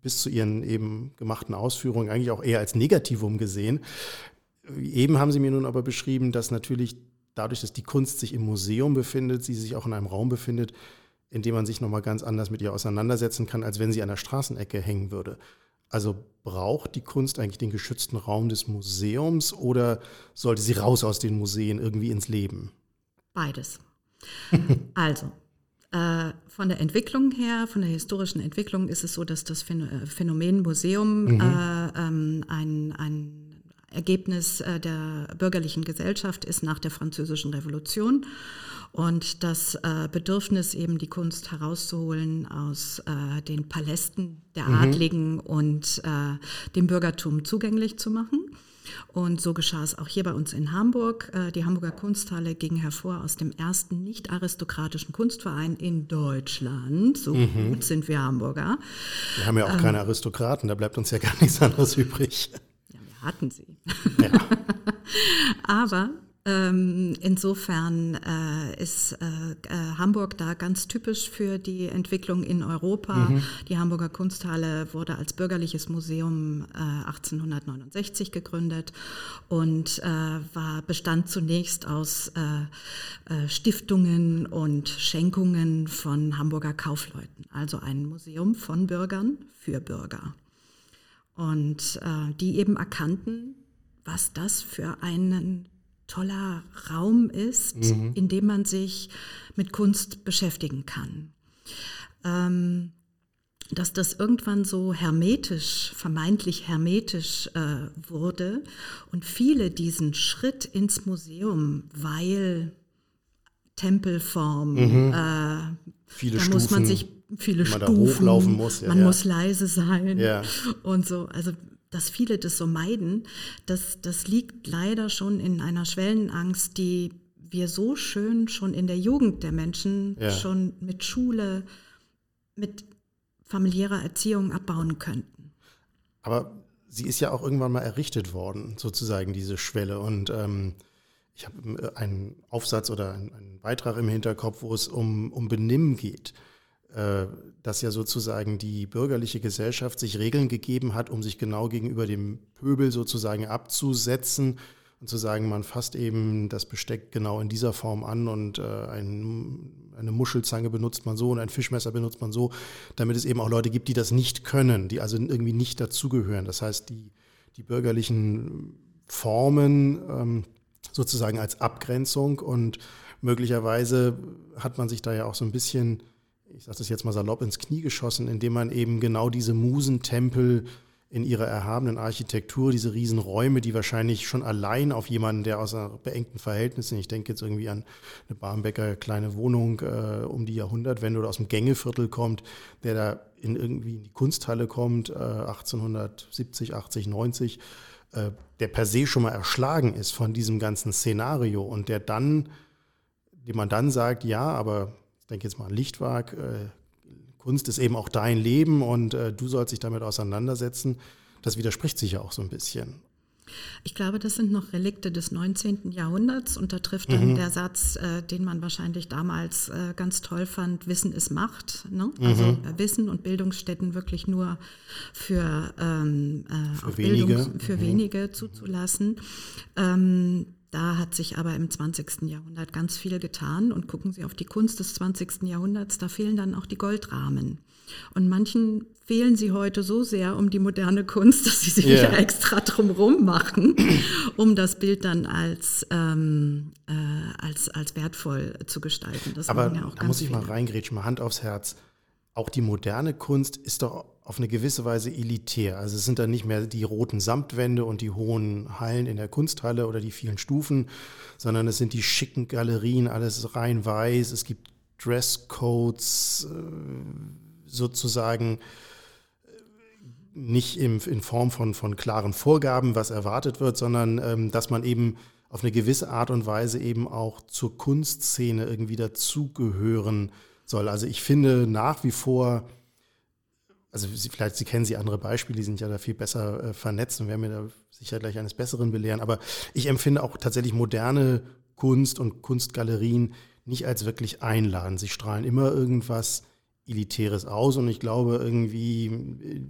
bis zu Ihren eben gemachten Ausführungen eigentlich auch eher als Negativum gesehen. Eben haben Sie mir nun aber beschrieben, dass natürlich dadurch, dass die Kunst sich im Museum befindet, sie sich auch in einem Raum befindet, in dem man sich nochmal ganz anders mit ihr auseinandersetzen kann, als wenn sie an der Straßenecke hängen würde. Also braucht die Kunst eigentlich den geschützten Raum des Museums oder sollte sie raus aus den Museen irgendwie ins Leben? Beides. *laughs* also, äh, von der Entwicklung her, von der historischen Entwicklung ist es so, dass das äh, Phänomen Museum mhm. äh, ähm, ein, ein Ergebnis äh, der bürgerlichen Gesellschaft ist nach der Französischen Revolution und das äh, Bedürfnis, eben die Kunst herauszuholen aus äh, den Palästen der mhm. Adligen und äh, dem Bürgertum zugänglich zu machen. Und so geschah es auch hier bei uns in Hamburg. Die Hamburger Kunsthalle ging hervor aus dem ersten nicht aristokratischen Kunstverein in Deutschland. So mhm. gut sind wir Hamburger. Wir haben ja auch ähm, keine Aristokraten, da bleibt uns ja gar *laughs* nichts anderes übrig. Hatten sie. Ja. *laughs* Aber ähm, insofern äh, ist äh, äh, Hamburg da ganz typisch für die Entwicklung in Europa. Mhm. Die Hamburger Kunsthalle wurde als bürgerliches Museum 1869 gegründet und war, bestand zunächst aus Stiftungen und Schenkungen von Hamburger Kaufleuten, also ein Museum von Bürgern für Bürger. Und die eben erkannten, was das für einen toller Raum ist, mhm. in dem man sich mit Kunst beschäftigen kann. Ähm, dass das irgendwann so hermetisch, vermeintlich hermetisch äh, wurde und viele diesen Schritt ins Museum, weil Tempelform, mhm. äh, da Stufen, muss man sich viele man Stufen, muss, ja, man ja. muss leise sein ja. und so. Also dass viele das so meiden, das, das liegt leider schon in einer Schwellenangst, die wir so schön schon in der Jugend der Menschen, schon mit Schule, mit familiärer Erziehung abbauen könnten. Aber sie ist ja auch irgendwann mal errichtet worden, sozusagen diese Schwelle. Und ähm, ich habe äh, einen Aufsatz oder einen, einen, Beitrag im Hinterkopf, wo es um, um Benimm geht. Äh, dass ja sozusagen die bürgerliche Gesellschaft sich Regeln gegeben hat, um sich genau gegenüber dem Pöbel sozusagen abzusetzen und zu sagen, man fasst eben das Besteck genau in dieser Form an und äh, ein, eine Muschelzange benutzt man so und ein Fischmesser benutzt man so, damit es eben auch Leute gibt, die das nicht können, die also irgendwie nicht dazugehören. Das heißt, die, die bürgerlichen Formen ähm, sozusagen als Abgrenzung und möglicherweise hat man sich da ja auch so ein bisschen, ich sage das jetzt mal salopp, ins Knie geschossen, indem man eben genau diese Musentempel in ihrer erhabenen Architektur, diese Riesenräume, die wahrscheinlich schon allein auf jemanden, der aus beengten Verhältnissen, ich denke jetzt irgendwie an eine Barmbecker kleine Wohnung äh, um die Jahrhundertwende oder aus dem Gängeviertel kommt, der da in irgendwie in die Kunsthalle kommt, äh, 1870, 80, 90, äh, der per se schon mal erschlagen ist von diesem ganzen Szenario und der dann, dem man dann sagt, ja, aber ich denke jetzt mal an Lichtwag, äh, Kunst ist eben auch dein Leben und äh, du sollst dich damit auseinandersetzen. Das widerspricht sich ja auch so ein bisschen. Ich glaube, das sind noch Relikte des 19. Jahrhunderts und da trifft dann mhm. der Satz, äh, den man wahrscheinlich damals äh, ganz toll fand, Wissen ist Macht. Ne? Mhm. Also äh, Wissen und Bildungsstätten wirklich nur für, ähm, äh, für wenige, Bildung, für mhm. wenige zuzulassen. Ähm, da hat sich aber im 20. Jahrhundert ganz viel getan und gucken Sie auf die Kunst des 20. Jahrhunderts, da fehlen dann auch die Goldrahmen. Und manchen fehlen sie heute so sehr um die moderne Kunst, dass sie sich yeah. *laughs* extra drumherum machen, um das Bild dann als, ähm, äh, als, als wertvoll zu gestalten. Das Aber ja da muss ich viele. mal reingrätschen, mal Hand aufs Herz auch die moderne Kunst ist doch auf eine gewisse Weise elitär. Also es sind dann nicht mehr die roten Samtwände und die hohen Hallen in der Kunsthalle oder die vielen Stufen, sondern es sind die schicken Galerien, alles rein weiß. Es gibt Dresscodes äh, sozusagen nicht in, Form von, von klaren Vorgaben, was erwartet wird, sondern ähm, dass man eben auf eine gewisse Art und Weise eben auch zur Kunstszene irgendwie dazugehören soll. Also ich finde nach wie vor, also Sie, vielleicht Sie kennen Sie andere Beispiele, die sind ja da viel besser äh, vernetzt und werden mir da sicher gleich eines Besseren belehren. Aber ich empfinde auch tatsächlich moderne Kunst und Kunstgalerien nicht als wirklich einladen. Sie strahlen immer irgendwas Elitäres aus und ich glaube irgendwie äh,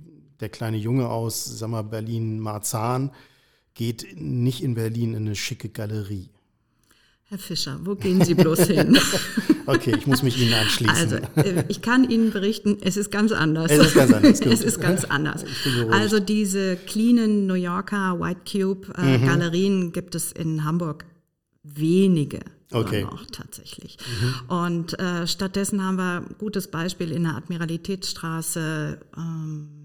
der kleine Junge aus, sag mal, Berlin-Marzahn geht nicht in Berlin in eine schicke Galerie. Herr Fischer, wo gehen Sie bloß hin? *laughs* okay, ich muss mich Ihnen anschließen. Also, äh, ich kann Ihnen berichten, es ist ganz anders. Es ist ganz anders. *laughs* es ist ganz anders. Also diese cleanen New Yorker White Cube äh, mhm. Galerien gibt es in Hamburg wenige. Okay. Noch tatsächlich. Mhm. Und äh, stattdessen haben wir ein gutes Beispiel in der Admiralitätsstraße. Ähm,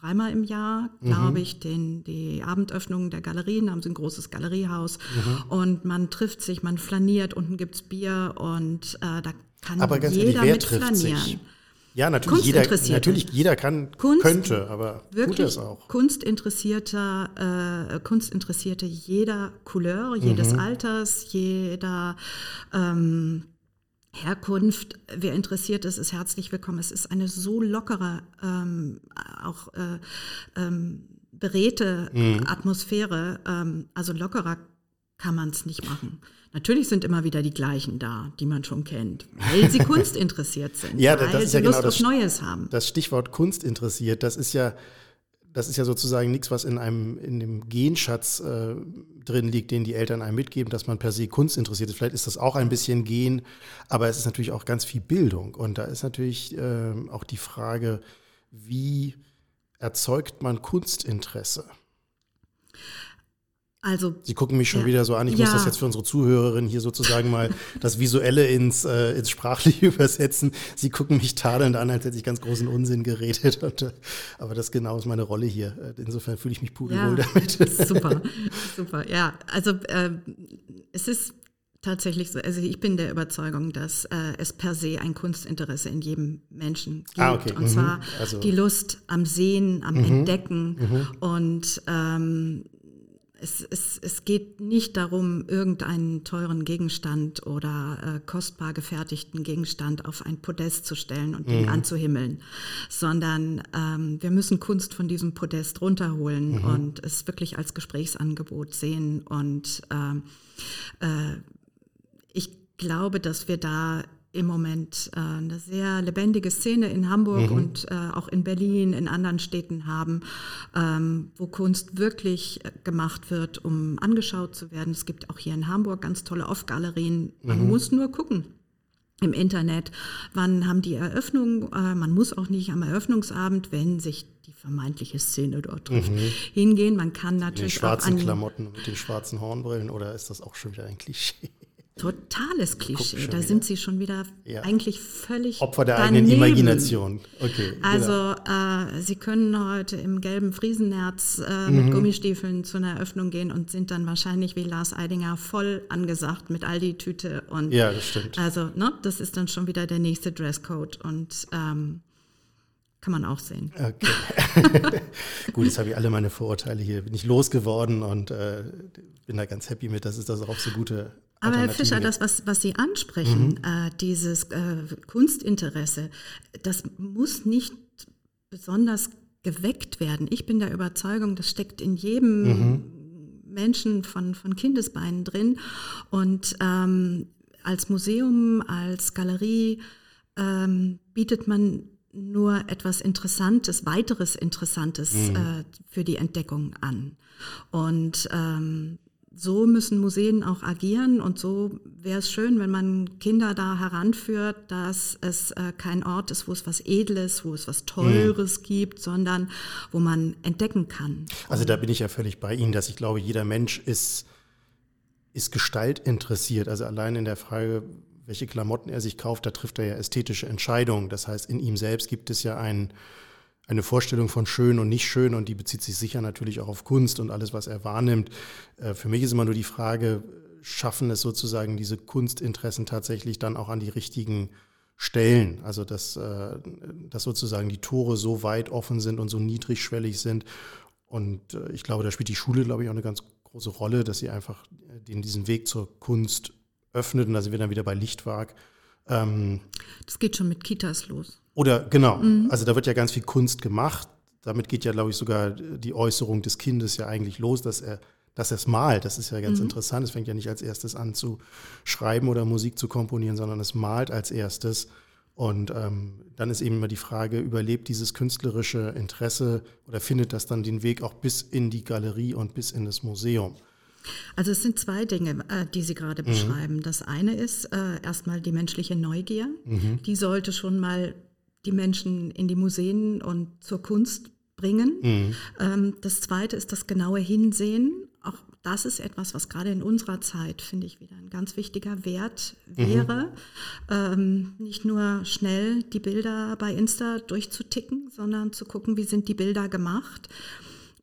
dreimal im Jahr, glaube mhm. ich, den, die Abendöffnungen der Galerien, haben sie ein großes Galeriehaus mhm. und man trifft sich, man flaniert, unten gibt es Bier und äh, da kann aber ganz jeder ehrlich, mit flanieren. Sich? Ja, natürlich jeder, natürlich jeder kann, Kunst, könnte, aber tut es auch. Kunstinteressierter, äh, Kunstinteressierte jeder Couleur, jedes mhm. Alters, jeder ähm, Herkunft, wer interessiert ist, ist herzlich willkommen. Es ist eine so lockere, ähm, auch äh, ähm, beredte mhm. Atmosphäre. Ähm, also lockerer kann man es nicht machen. Natürlich sind immer wieder die gleichen da, die man schon kennt, weil sie *laughs* kunstinteressiert sind, ja, weil sie ja Lust genau auf Neues haben. Das Stichwort kunstinteressiert, das ist ja das ist ja sozusagen nichts, was in einem in dem Genschatz äh, drin liegt, den die Eltern einem mitgeben, dass man per se Kunst interessiert ist. Vielleicht ist das auch ein bisschen Gen, aber es ist natürlich auch ganz viel Bildung. Und da ist natürlich äh, auch die Frage, wie erzeugt man Kunstinteresse? Also, Sie gucken mich schon ja, wieder so an. Ich ja. muss das jetzt für unsere Zuhörerin hier sozusagen mal *laughs* das Visuelle ins, äh, ins Sprachliche *laughs* übersetzen. Sie gucken mich tadelnd an, als hätte ich ganz großen Unsinn geredet. *laughs* Und, äh, aber das genau ist meine Rolle hier. Äh, insofern fühle ich mich pudelwohl ja, damit. Super, super. Ja, also äh, es ist tatsächlich so. Also ich bin der Überzeugung, dass äh, es per se ein Kunstinteresse in jedem Menschen gibt. Ah, okay. Und mhm. zwar also. die Lust am Sehen, am mhm. Entdecken mhm. und ähm, es, es, es geht nicht darum, irgendeinen teuren Gegenstand oder äh, kostbar gefertigten Gegenstand auf ein Podest zu stellen und mhm. den anzuhimmeln, sondern ähm, wir müssen Kunst von diesem Podest runterholen mhm. und es wirklich als Gesprächsangebot sehen. Und äh, äh, ich glaube, dass wir da im Moment äh, eine sehr lebendige Szene in Hamburg mhm. und äh, auch in Berlin, in anderen Städten haben, ähm, wo Kunst wirklich äh, gemacht wird, um angeschaut zu werden. Es gibt auch hier in Hamburg ganz tolle Off-Galerien. Man mhm. muss nur gucken im Internet, wann haben die Eröffnung, äh, man muss auch nicht am Eröffnungsabend, wenn sich die vermeintliche Szene dort trifft, mhm. hingehen. Man kann natürlich mit den schwarzen auch an Klamotten mit den schwarzen Hornbrillen oder ist das auch schon wieder ein Klischee? Totales Klischee. Da wieder. sind sie schon wieder ja. eigentlich völlig Opfer der daneben. eigenen Imagination. Okay, also genau. äh, sie können heute im gelben Friesennerz äh, mhm. mit Gummistiefeln zu einer Eröffnung gehen und sind dann wahrscheinlich wie Lars Eidinger voll angesagt mit Aldi-Tüte und ja, das stimmt. Also ne, das ist dann schon wieder der nächste Dresscode und ähm, kann man auch sehen. Okay. *laughs* Gut, jetzt habe ich alle meine Vorurteile hier, bin ich losgeworden und äh, bin da ganz happy mit, dass es das auch so gute aber Herr Fischer, das, was, was Sie ansprechen, mhm. äh, dieses äh, Kunstinteresse, das muss nicht besonders geweckt werden. Ich bin der Überzeugung, das steckt in jedem mhm. Menschen von, von Kindesbeinen drin. Und ähm, als Museum, als Galerie ähm, bietet man nur etwas Interessantes, weiteres Interessantes mhm. äh, für die Entdeckung an. Und ähm, so müssen Museen auch agieren und so wäre es schön, wenn man Kinder da heranführt, dass es äh, kein Ort ist, wo es was Edles, wo es was Teures mhm. gibt, sondern wo man entdecken kann. Also da bin ich ja völlig bei Ihnen, dass ich glaube, jeder Mensch ist, ist Gestalt interessiert. Also allein in der Frage, welche Klamotten er sich kauft, da trifft er ja ästhetische Entscheidungen. Das heißt, in ihm selbst gibt es ja ein eine Vorstellung von schön und nicht schön und die bezieht sich sicher natürlich auch auf Kunst und alles, was er wahrnimmt. Äh, für mich ist immer nur die Frage, schaffen es sozusagen diese Kunstinteressen tatsächlich dann auch an die richtigen Stellen? Also dass, äh, dass sozusagen die Tore so weit offen sind und so niedrigschwellig sind. Und äh, ich glaube, da spielt die Schule, glaube ich, auch eine ganz große Rolle, dass sie einfach den, diesen Weg zur Kunst öffnet. Und da sind wir dann wieder bei Lichtwag. Ähm, das geht schon mit Kitas los. Oder genau, mhm. also da wird ja ganz viel Kunst gemacht. Damit geht ja, glaube ich, sogar die Äußerung des Kindes ja eigentlich los, dass er dass er es malt. Das ist ja ganz mhm. interessant. Es fängt ja nicht als erstes an zu schreiben oder Musik zu komponieren, sondern es malt als erstes. Und ähm, dann ist eben immer die Frage, überlebt dieses künstlerische Interesse oder findet das dann den Weg auch bis in die Galerie und bis in das Museum? Also es sind zwei Dinge, äh, die Sie gerade mhm. beschreiben. Das eine ist äh, erstmal die menschliche Neugier. Mhm. Die sollte schon mal die Menschen in die Museen und zur Kunst bringen. Mhm. Ähm, das Zweite ist das genaue Hinsehen. Auch das ist etwas, was gerade in unserer Zeit, finde ich, wieder ein ganz wichtiger Wert wäre. Mhm. Ähm, nicht nur schnell die Bilder bei Insta durchzuticken, sondern zu gucken, wie sind die Bilder gemacht.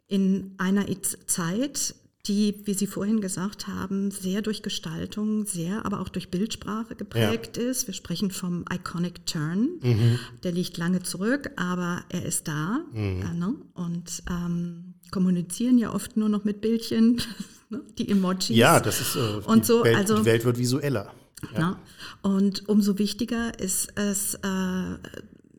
In einer Zeit, die, wie Sie vorhin gesagt haben, sehr durch Gestaltung, sehr aber auch durch Bildsprache geprägt ja. ist. Wir sprechen vom Iconic Turn. Mhm. Der liegt lange zurück, aber er ist da. Mhm. Äh, ne? Und ähm, kommunizieren ja oft nur noch mit Bildchen, *laughs* ne? die Emojis. Ja, das ist äh, und so, Welt, also, die Welt wird visueller. Ja. Ne? Und umso wichtiger ist es, äh,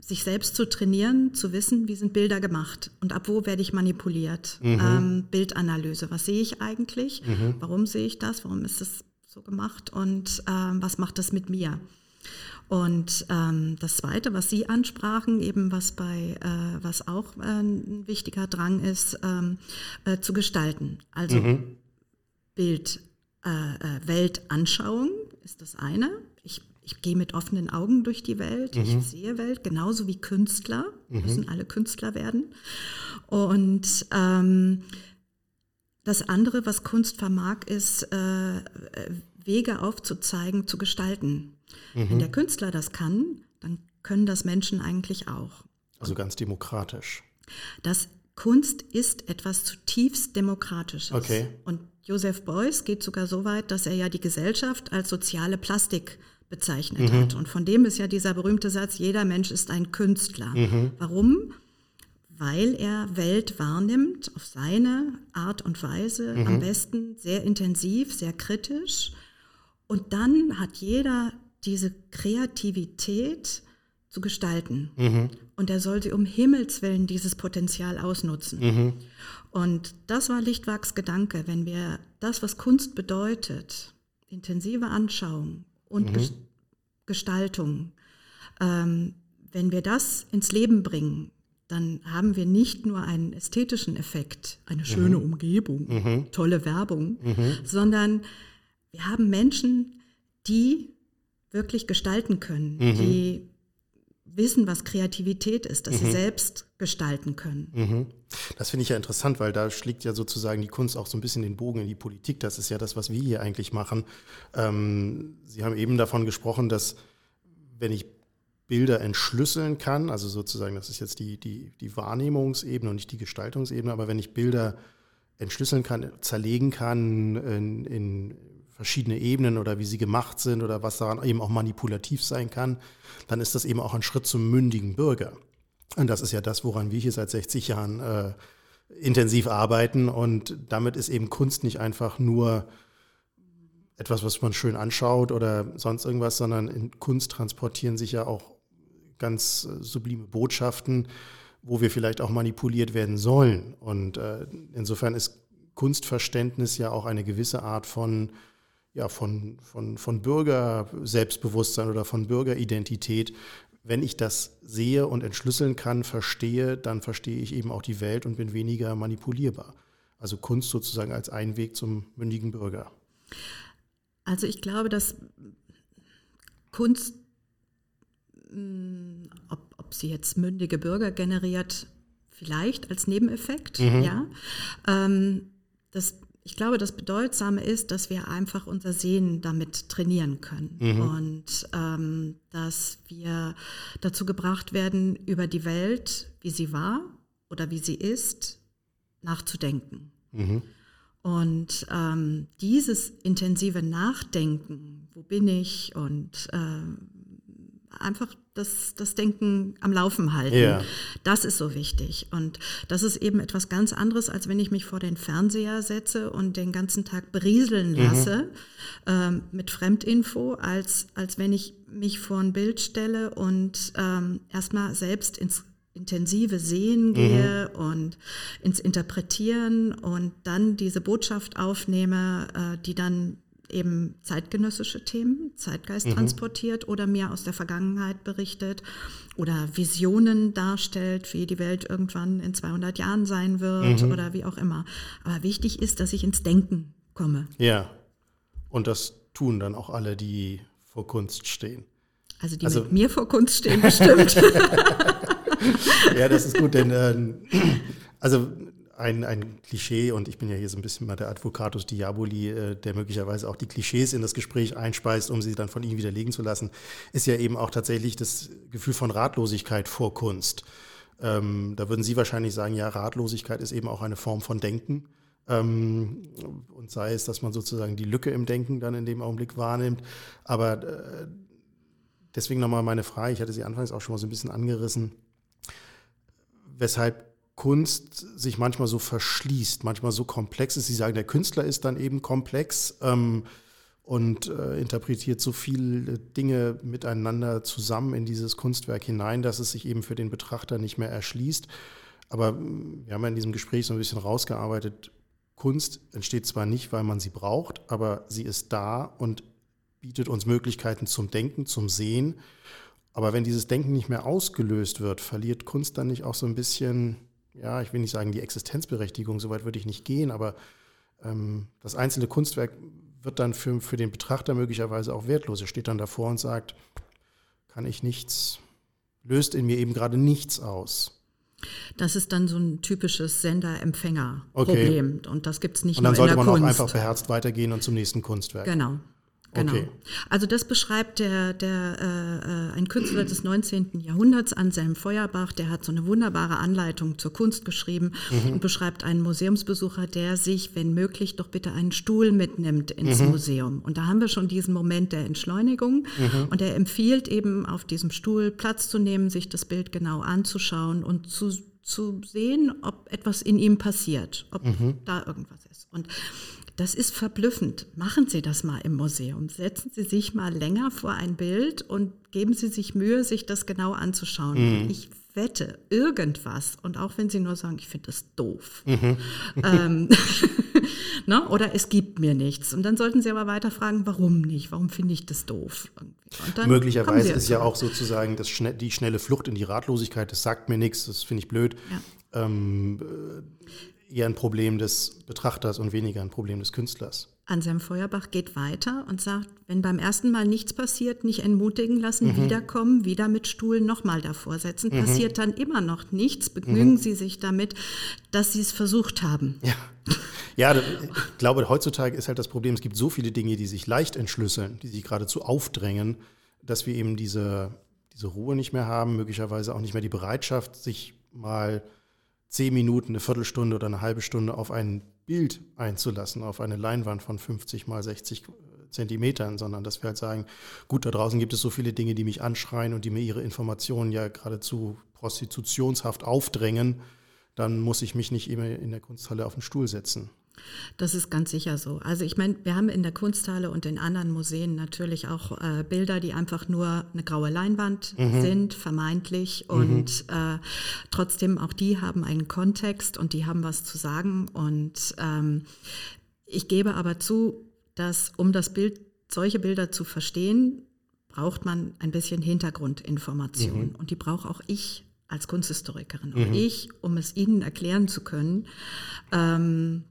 sich selbst zu trainieren, zu wissen, wie sind Bilder gemacht und ab wo werde ich manipuliert. Mhm. Ähm, Bildanalyse, was sehe ich eigentlich? Mhm. Warum sehe ich das? Warum ist das so gemacht? Und ähm, was macht das mit mir? Und ähm, das Zweite, was Sie ansprachen, eben was bei, äh, was auch äh, ein wichtiger Drang ist, ähm, äh, zu gestalten. Also mhm. Bild, äh, äh, Weltanschauung ist das eine. Ich gehe mit offenen Augen durch die Welt, mhm. ich sehe Welt, genauso wie Künstler, mhm. müssen alle Künstler werden. Und ähm, das andere, was Kunst vermag, ist, äh, Wege aufzuzeigen, zu gestalten. Mhm. Wenn der Künstler das kann, dann können das Menschen eigentlich auch. Also ganz demokratisch. Das Kunst ist etwas zutiefst Demokratisches. Okay. Und Joseph Beuys geht sogar so weit, dass er ja die Gesellschaft als soziale Plastik bezeichnet mhm. hat. Und von dem ist ja dieser berühmte Satz, jeder Mensch ist ein Künstler. Mhm. Warum? Weil er Welt wahrnimmt auf seine Art und Weise, mhm. am besten sehr intensiv, sehr kritisch. Und dann hat jeder diese Kreativität zu gestalten. Mhm. Und er soll sie um Himmels willen dieses Potenzial ausnutzen. Mhm. Und das war Lichtwags Gedanke, wenn wir das, was Kunst bedeutet, intensive Anschauung, und mhm. Gestaltung. Ähm, wenn wir das ins Leben bringen, dann haben wir nicht nur einen ästhetischen Effekt, eine schöne mhm. Umgebung, mhm. tolle Werbung, mhm. sondern wir haben Menschen, die wirklich gestalten können, mhm. die wissen, was Kreativität ist, dass sie mhm. selbst gestalten können. Mhm. Das finde ich ja interessant, weil da schlägt ja sozusagen die Kunst auch so ein bisschen den Bogen in die Politik. Das ist ja das, was wir hier eigentlich machen. Ähm, sie haben eben davon gesprochen, dass wenn ich Bilder entschlüsseln kann, also sozusagen, das ist jetzt die, die, die Wahrnehmungsebene und nicht die Gestaltungsebene, aber wenn ich Bilder entschlüsseln kann, zerlegen kann in, in verschiedene Ebenen oder wie sie gemacht sind oder was daran eben auch manipulativ sein kann, dann ist das eben auch ein Schritt zum mündigen Bürger. Und das ist ja das, woran wir hier seit 60 Jahren äh, intensiv arbeiten. Und damit ist eben Kunst nicht einfach nur etwas, was man schön anschaut oder sonst irgendwas, sondern in Kunst transportieren sich ja auch ganz äh, sublime Botschaften, wo wir vielleicht auch manipuliert werden sollen. Und äh, insofern ist Kunstverständnis ja auch eine gewisse Art von, ja, von, von, von Bürger-Selbstbewusstsein oder von Bürgeridentität. Wenn ich das sehe und entschlüsseln kann, verstehe, dann verstehe ich eben auch die Welt und bin weniger manipulierbar. Also Kunst sozusagen als Einweg zum mündigen Bürger. Also ich glaube, dass Kunst hm, ob, ob sie jetzt mündige Bürger generiert, vielleicht als Nebeneffekt, mhm. ja. Ähm, das, ich glaube, das Bedeutsame ist, dass wir einfach unser Sehen damit trainieren können mhm. und ähm, dass wir dazu gebracht werden, über die Welt, wie sie war oder wie sie ist, nachzudenken. Mhm. Und ähm, dieses intensive Nachdenken, wo bin ich und ähm, einfach das, das Denken am Laufen halten. Ja. Das ist so wichtig. Und das ist eben etwas ganz anderes, als wenn ich mich vor den Fernseher setze und den ganzen Tag berieseln mhm. lasse mhm. ähm, mit Fremdinfo, als, als wenn ich mich vor ein Bild stelle und ähm, erstmal selbst ins intensive Sehen mhm. gehe mhm. und ins Interpretieren und dann diese Botschaft aufnehme, äh, die dann eben zeitgenössische Themen, Zeitgeist mhm. transportiert oder mir aus der Vergangenheit berichtet oder Visionen darstellt, wie die Welt irgendwann in 200 Jahren sein wird mhm. oder wie auch immer. Aber wichtig ist, dass ich ins Denken komme. Ja, und das tun dann auch alle, die vor Kunst stehen. Also die also, mit mir vor Kunst stehen, bestimmt. *laughs* ja, das ist gut, denn äh, also ein, ein Klischee, und ich bin ja hier so ein bisschen mal der Advocatus Diaboli, äh, der möglicherweise auch die Klischees in das Gespräch einspeist, um sie dann von ihm widerlegen zu lassen, ist ja eben auch tatsächlich das Gefühl von Ratlosigkeit vor Kunst. Ähm, da würden Sie wahrscheinlich sagen, ja, Ratlosigkeit ist eben auch eine Form von Denken. Ähm, und sei es, dass man sozusagen die Lücke im Denken dann in dem Augenblick wahrnimmt. Aber äh, deswegen nochmal meine Frage, ich hatte sie anfangs auch schon mal so ein bisschen angerissen, weshalb Kunst sich manchmal so verschließt, manchmal so komplex ist. Sie sagen, der Künstler ist dann eben komplex ähm, und äh, interpretiert so viele Dinge miteinander zusammen in dieses Kunstwerk hinein, dass es sich eben für den Betrachter nicht mehr erschließt. Aber mm, wir haben ja in diesem Gespräch so ein bisschen rausgearbeitet, Kunst entsteht zwar nicht, weil man sie braucht, aber sie ist da und bietet uns Möglichkeiten zum Denken, zum Sehen. Aber wenn dieses Denken nicht mehr ausgelöst wird, verliert Kunst dann nicht auch so ein bisschen ja, ich will nicht sagen die Existenzberechtigung, soweit würde ich nicht gehen, aber ähm, das einzelne Kunstwerk wird dann für, für den Betrachter möglicherweise auch wertlos. Er steht dann davor und sagt, kann ich nichts, löst in mir eben gerade nichts aus. Das ist dann so ein typisches Sender-Empfänger-Problem. Okay. Und das gibt es nicht nur in der Kunst. Und dann sollte man auch einfach beherzt weitergehen und zum nächsten Kunstwerk. Genau. Genau. Okay. Also das beschreibt der, der, äh, äh ein Künstler des 19. Jahrhunderts, Anselm Feuerbach, der hat so eine wunderbare Anleitung zur Kunst geschrieben mhm. und beschreibt einen Museumsbesucher, der sich, wenn möglich, doch bitte einen Stuhl mitnimmt ins mhm. Museum. Und da haben wir schon diesen Moment der Entschleunigung mhm. und er empfiehlt eben auf diesem Stuhl Platz zu nehmen, sich das Bild genau anzuschauen und zu zu sehen, ob etwas in ihm passiert, ob mhm. da irgendwas ist. Und das ist verblüffend. Machen Sie das mal im Museum. Setzen Sie sich mal länger vor ein Bild und geben Sie sich Mühe, sich das genau anzuschauen. Mhm. Ich wette, irgendwas, und auch wenn Sie nur sagen, ich finde das doof, mhm. ähm, *laughs* ne? Oder es gibt mir nichts. Und dann sollten Sie aber weiter fragen, warum nicht? Warum finde ich das doof? Möglicherweise ist ja auch sozusagen das, die schnelle Flucht in die Ratlosigkeit, das sagt mir nichts, das finde ich blöd. Ja. Ähm, äh, eher ein Problem des Betrachters und weniger ein Problem des Künstlers. Anselm Feuerbach geht weiter und sagt, wenn beim ersten Mal nichts passiert, nicht entmutigen lassen, mhm. wiederkommen, wieder mit Stuhl nochmal davor setzen. Mhm. Passiert dann immer noch nichts, begnügen mhm. Sie sich damit, dass Sie es versucht haben. Ja. Ja, ich glaube, heutzutage ist halt das Problem, es gibt so viele Dinge, die sich leicht entschlüsseln, die sich geradezu aufdrängen, dass wir eben diese, diese Ruhe nicht mehr haben, möglicherweise auch nicht mehr die Bereitschaft, sich mal zehn Minuten, eine Viertelstunde oder eine halbe Stunde auf ein Bild einzulassen, auf eine Leinwand von 50 mal 60 Zentimetern, sondern dass wir halt sagen, gut, da draußen gibt es so viele Dinge, die mich anschreien und die mir ihre Informationen ja geradezu prostitutionshaft aufdrängen, dann muss ich mich nicht immer in der Kunsthalle auf den Stuhl setzen. Das ist ganz sicher so. Also ich meine, wir haben in der Kunsthalle und in anderen Museen natürlich auch äh, Bilder, die einfach nur eine graue Leinwand mhm. sind, vermeintlich. Und mhm. äh, trotzdem auch die haben einen Kontext und die haben was zu sagen. Und ähm, ich gebe aber zu, dass um das Bild, solche Bilder zu verstehen, braucht man ein bisschen Hintergrundinformation. Mhm. Und die brauche auch ich als Kunsthistorikerin, auch mhm. ich, um es Ihnen erklären zu können. Ähm,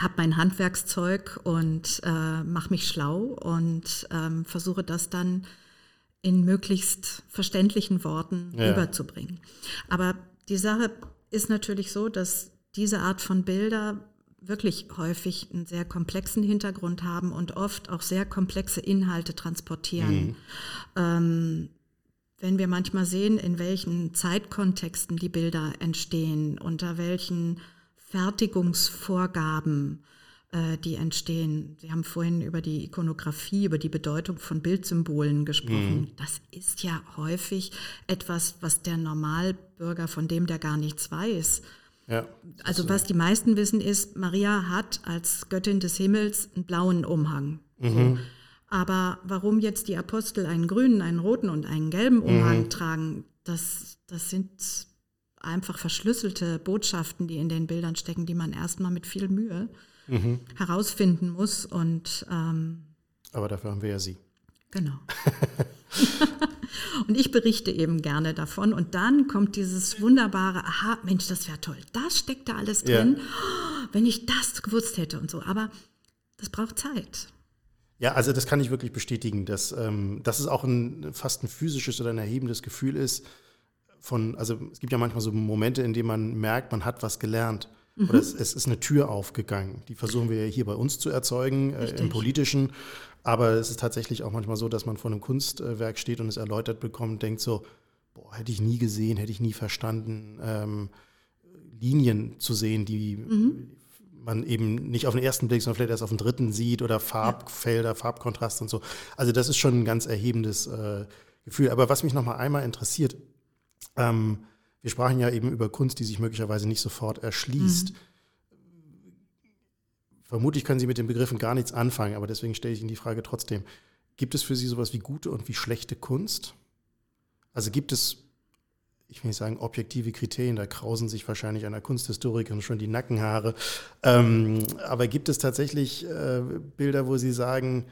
habe mein Handwerkszeug und äh, mache mich schlau und ähm, versuche das dann in möglichst verständlichen Worten ja. rüberzubringen. Aber die Sache ist natürlich so, dass diese Art von Bilder wirklich häufig einen sehr komplexen Hintergrund haben und oft auch sehr komplexe Inhalte transportieren. Mhm. Ähm, wenn wir manchmal sehen, in welchen Zeitkontexten die Bilder entstehen, unter welchen Fertigungsvorgaben, äh, die entstehen. Sie haben vorhin über die Ikonografie, über die Bedeutung von Bildsymbolen gesprochen. Mhm. Das ist ja häufig etwas, was der Normalbürger, von dem der gar nichts weiß, ja, also was die meisten wissen ist, Maria hat als Göttin des Himmels einen blauen Umhang. Mhm. Aber warum jetzt die Apostel einen grünen, einen roten und einen gelben Umhang mhm. tragen, das, das sind einfach verschlüsselte Botschaften, die in den Bildern stecken, die man erstmal mit viel Mühe mhm. herausfinden muss. Und, ähm, Aber dafür haben wir ja Sie. Genau. *laughs* und ich berichte eben gerne davon. Und dann kommt dieses wunderbare, aha, Mensch, das wäre toll. Das steckt da alles drin. Ja. wenn ich das gewusst hätte und so. Aber das braucht Zeit. Ja, also das kann ich wirklich bestätigen, dass, ähm, dass es auch ein, fast ein physisches oder ein erhebendes Gefühl ist, von, also es gibt ja manchmal so Momente, in denen man merkt, man hat was gelernt. Mhm. Oder es, es, ist eine Tür aufgegangen. Die versuchen wir hier bei uns zu erzeugen, äh, im Politischen. Aber es ist tatsächlich auch manchmal so, dass man vor einem Kunstwerk steht und es erläutert bekommt und denkt so, boah, hätte ich nie gesehen, hätte ich nie verstanden, ähm, Linien zu sehen, die mhm. man eben nicht auf den ersten Blick, sondern vielleicht erst auf den dritten sieht oder Farbfelder, ja. Farbkontraste und so. Also das ist schon ein ganz erhebendes äh, Gefühl. Aber was mich noch mal einmal interessiert, ähm, wir sprachen ja eben über Kunst, die sich möglicherweise nicht sofort erschließt. Mhm. Vermutlich können Sie mit den Begriffen gar nichts anfangen, aber deswegen stelle ich Ihnen die Frage trotzdem. Gibt es für Sie sowas wie gute und wie schlechte Kunst? Also gibt es, ich will nicht sagen objektive Kriterien, da krausen sich wahrscheinlich einer Kunsthistorikerin schon die Nackenhaare. Ähm, aber gibt es tatsächlich äh, Bilder, wo Sie sagen,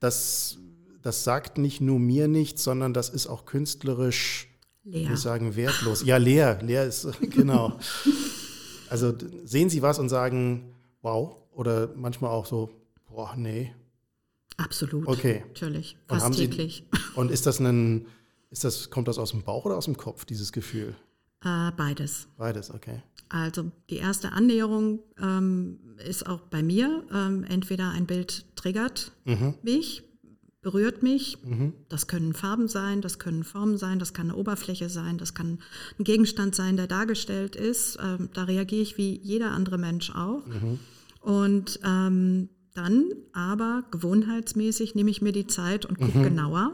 das, das sagt nicht nur mir nichts, sondern das ist auch künstlerisch Leer. Ich würde sagen, wertlos. Ja, leer. Leer ist, *laughs* genau. Also sehen Sie was und sagen, wow. Oder manchmal auch so, boah, nee. Absolut. Okay. Natürlich. Fast und täglich. Sie, *laughs* und ist das ein, ist das, kommt das aus dem Bauch oder aus dem Kopf, dieses Gefühl? Äh, beides. Beides, okay. Also die erste Annäherung ähm, ist auch bei mir. Ähm, entweder ein Bild triggert mhm. mich, berührt mich. Mhm. Das können Farben sein, das können Formen sein, das kann eine Oberfläche sein, das kann ein Gegenstand sein, der dargestellt ist. Ähm, da reagiere ich wie jeder andere Mensch auch. Mhm. Und ähm, dann aber gewohnheitsmäßig nehme ich mir die Zeit und gucke mhm. genauer.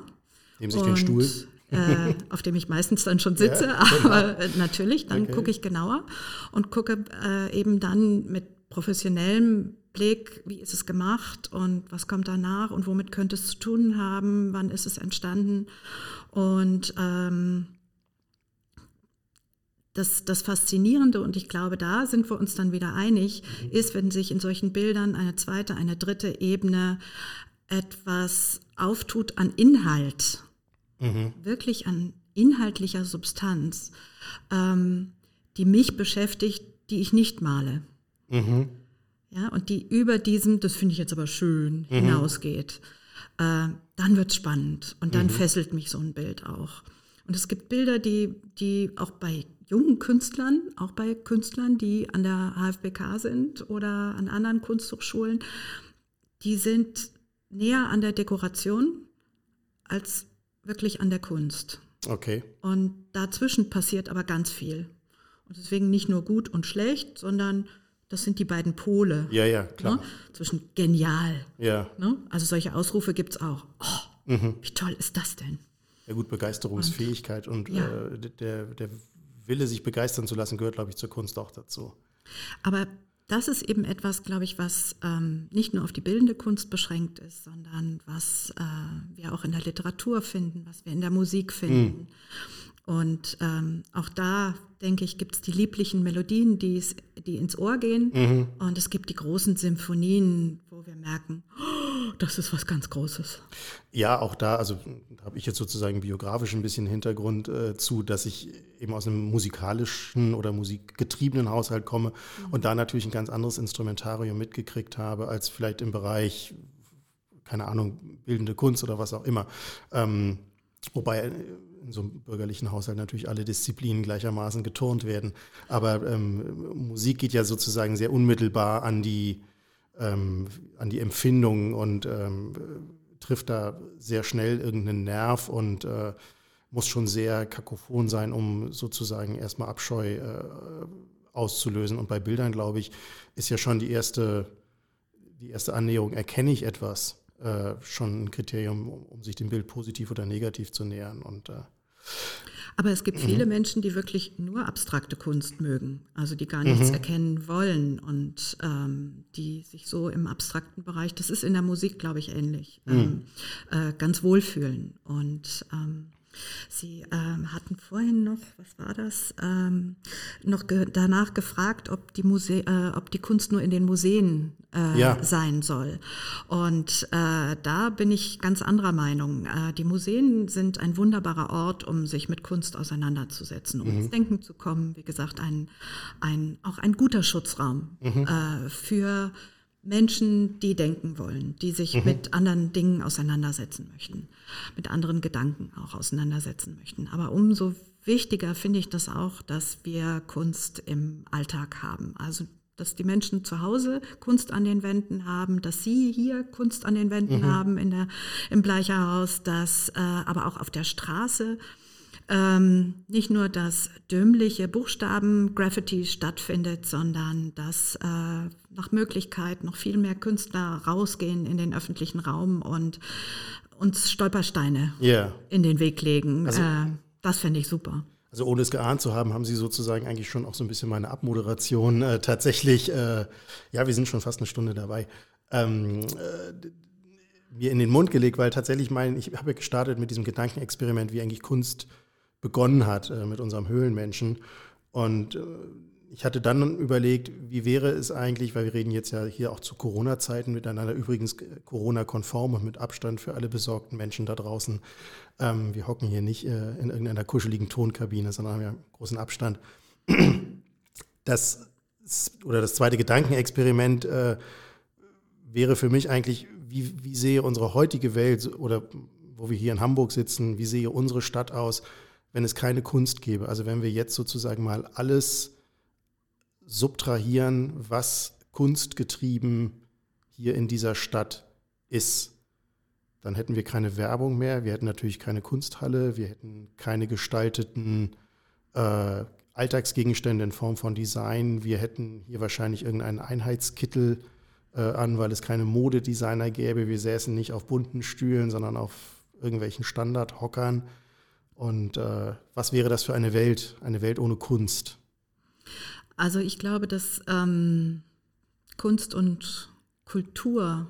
Nehmen sich den Stuhl. äh, *laughs* auf dem ich meistens dann schon sitze, ja, aber äh, *laughs* natürlich, dann okay. gucke ich genauer und gucke äh, eben dann mit professionellem Blick, wie ist es gemacht und was kommt danach und womit könnte es zu tun haben, wann ist es entstanden. Und ähm, das, das Faszinierende, und ich glaube, da sind wir uns dann wieder einig, mhm. ist, wenn sich in solchen Bildern eine zweite, eine dritte Ebene etwas auftut an Inhalt, mhm. wirklich an inhaltlicher Substanz, ähm, die mich beschäftigt, die ich nicht male. Mhm. Ja, und die über diesem, das finde ich jetzt aber schön, mhm. hinausgeht. Äh, dann wird es spannend und dann mhm. fesselt mich so ein Bild auch. Und es gibt Bilder, die, die auch bei jungen Künstlern, auch bei Künstlern, die an der HFBK sind oder an anderen Kunsthochschulen, die sind näher an der Dekoration als wirklich an der Kunst. Okay. Und dazwischen passiert aber ganz viel. Und deswegen nicht nur gut und schlecht, sondern das sind die beiden Pole. Ja, ja, klar. Ne? Zwischen genial. Ja. Ne? Also solche Ausrufe gibt es auch. Oh, mhm. wie toll ist das denn? Ja gut, Begeisterungsfähigkeit und, und ja. äh, der, der Wille, sich begeistern zu lassen, gehört, glaube ich, zur Kunst auch dazu. Aber das ist eben etwas, glaube ich, was ähm, nicht nur auf die bildende Kunst beschränkt ist, sondern was äh, wir auch in der Literatur finden, was wir in der Musik finden. Mhm. Und ähm, auch da, denke ich, gibt es die lieblichen Melodien, die ins Ohr gehen. Mhm. Und es gibt die großen Symphonien, wo wir merken, oh, das ist was ganz Großes. Ja, auch da, also habe ich jetzt sozusagen biografisch ein bisschen Hintergrund äh, zu, dass ich eben aus einem musikalischen oder musikgetriebenen Haushalt komme mhm. und da natürlich ein ganz anderes Instrumentarium mitgekriegt habe, als vielleicht im Bereich, keine Ahnung, bildende Kunst oder was auch immer. Ähm, wobei in so einem bürgerlichen Haushalt natürlich alle Disziplinen gleichermaßen geturnt werden. Aber ähm, Musik geht ja sozusagen sehr unmittelbar an die, ähm, an die Empfindungen und ähm, trifft da sehr schnell irgendeinen Nerv und äh, muss schon sehr kakophon sein, um sozusagen erstmal Abscheu äh, auszulösen. Und bei Bildern, glaube ich, ist ja schon die erste, die erste Annäherung, erkenne ich etwas, äh, schon ein Kriterium, um, um, sich dem Bild positiv oder negativ zu nähern. Und äh, aber es gibt viele mhm. Menschen, die wirklich nur abstrakte Kunst mögen, also die gar nichts mhm. erkennen wollen und ähm, die sich so im abstrakten Bereich, das ist in der Musik, glaube ich, ähnlich, mhm. ähm, äh, ganz wohlfühlen. Und ähm, Sie ähm, hatten vorhin noch, was war das, ähm, noch ge danach gefragt, ob die, Muse äh, ob die Kunst nur in den Museen äh, ja. sein soll. Und äh, da bin ich ganz anderer Meinung. Äh, die Museen sind ein wunderbarer Ort, um sich mit Kunst auseinanderzusetzen, um mhm. ins Denken zu kommen. Wie gesagt, ein, ein, auch ein guter Schutzraum mhm. Äh, für Menschen, die denken wollen, die sich mhm. mit anderen Dingen auseinandersetzen möchten, mit anderen Gedanken auch auseinandersetzen möchten. Aber umso wichtiger finde ich das auch, dass wir Kunst im Alltag haben. Also dass die Menschen zu Hause Kunst an den Wänden haben, dass sie hier Kunst an den Wänden mhm. haben in der, im Bleicherhaus, dass äh, aber auch auf der Straße ähm, nicht nur das dümmliche Buchstaben-Graffiti stattfindet, sondern dass äh, nach Möglichkeit noch viel mehr Künstler rausgehen in den öffentlichen Raum und uns Stolpersteine yeah. in den Weg legen. Also, äh, das fände ich super. Also ohne es geahnt zu haben, haben Sie sozusagen eigentlich schon auch so ein bisschen meine Abmoderation äh, tatsächlich, äh, ja, wir sind schon fast eine Stunde dabei, ähm, äh, mir in den Mund gelegt, weil tatsächlich mein, ich habe ja gestartet mit diesem Gedankenexperiment, wie eigentlich Kunst begonnen hat äh, mit unserem Höhlenmenschen. Und äh, ich hatte dann überlegt, wie wäre es eigentlich, weil wir reden jetzt ja hier auch zu Corona-Zeiten miteinander, übrigens äh, Corona-konform und mit Abstand für alle besorgten Menschen da draußen. Ähm, wir hocken hier nicht äh, in irgendeiner kuscheligen Tonkabine, sondern haben ja großen Abstand. Das oder das zweite Gedankenexperiment äh, wäre für mich eigentlich, wie, wie sehe unsere heutige Welt oder wo wir hier in Hamburg sitzen, wie sehe unsere Stadt aus, wenn es keine Kunst gäbe. Also wenn wir jetzt sozusagen mal alles subtrahieren, was kunstgetrieben hier in dieser Stadt ist, dann hätten wir keine Werbung mehr, wir hätten natürlich keine Kunsthalle, wir hätten keine gestalteten äh, Alltagsgegenstände in Form von Design, wir hätten hier wahrscheinlich irgendeinen Einheitskittel äh, an, weil es keine Modedesigner gäbe, wir säßen nicht auf bunten Stühlen, sondern auf irgendwelchen Standardhockern. Und äh, was wäre das für eine Welt, eine Welt ohne Kunst? Also ich glaube, dass ähm, Kunst und Kultur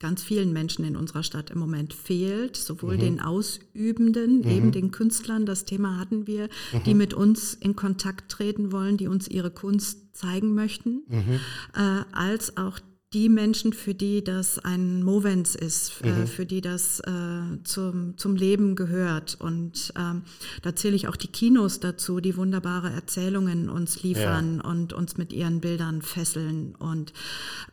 ganz vielen Menschen in unserer Stadt im Moment fehlt, sowohl mhm. den Ausübenden, mhm. eben den Künstlern, das Thema hatten wir, mhm. die mit uns in Kontakt treten wollen, die uns ihre Kunst zeigen möchten, mhm. äh, als auch die Menschen, für die das ein Movens ist, äh, mhm. für die das äh, zum, zum Leben gehört. Und ähm, da zähle ich auch die Kinos dazu, die wunderbare Erzählungen uns liefern ja. und uns mit ihren Bildern fesseln. Und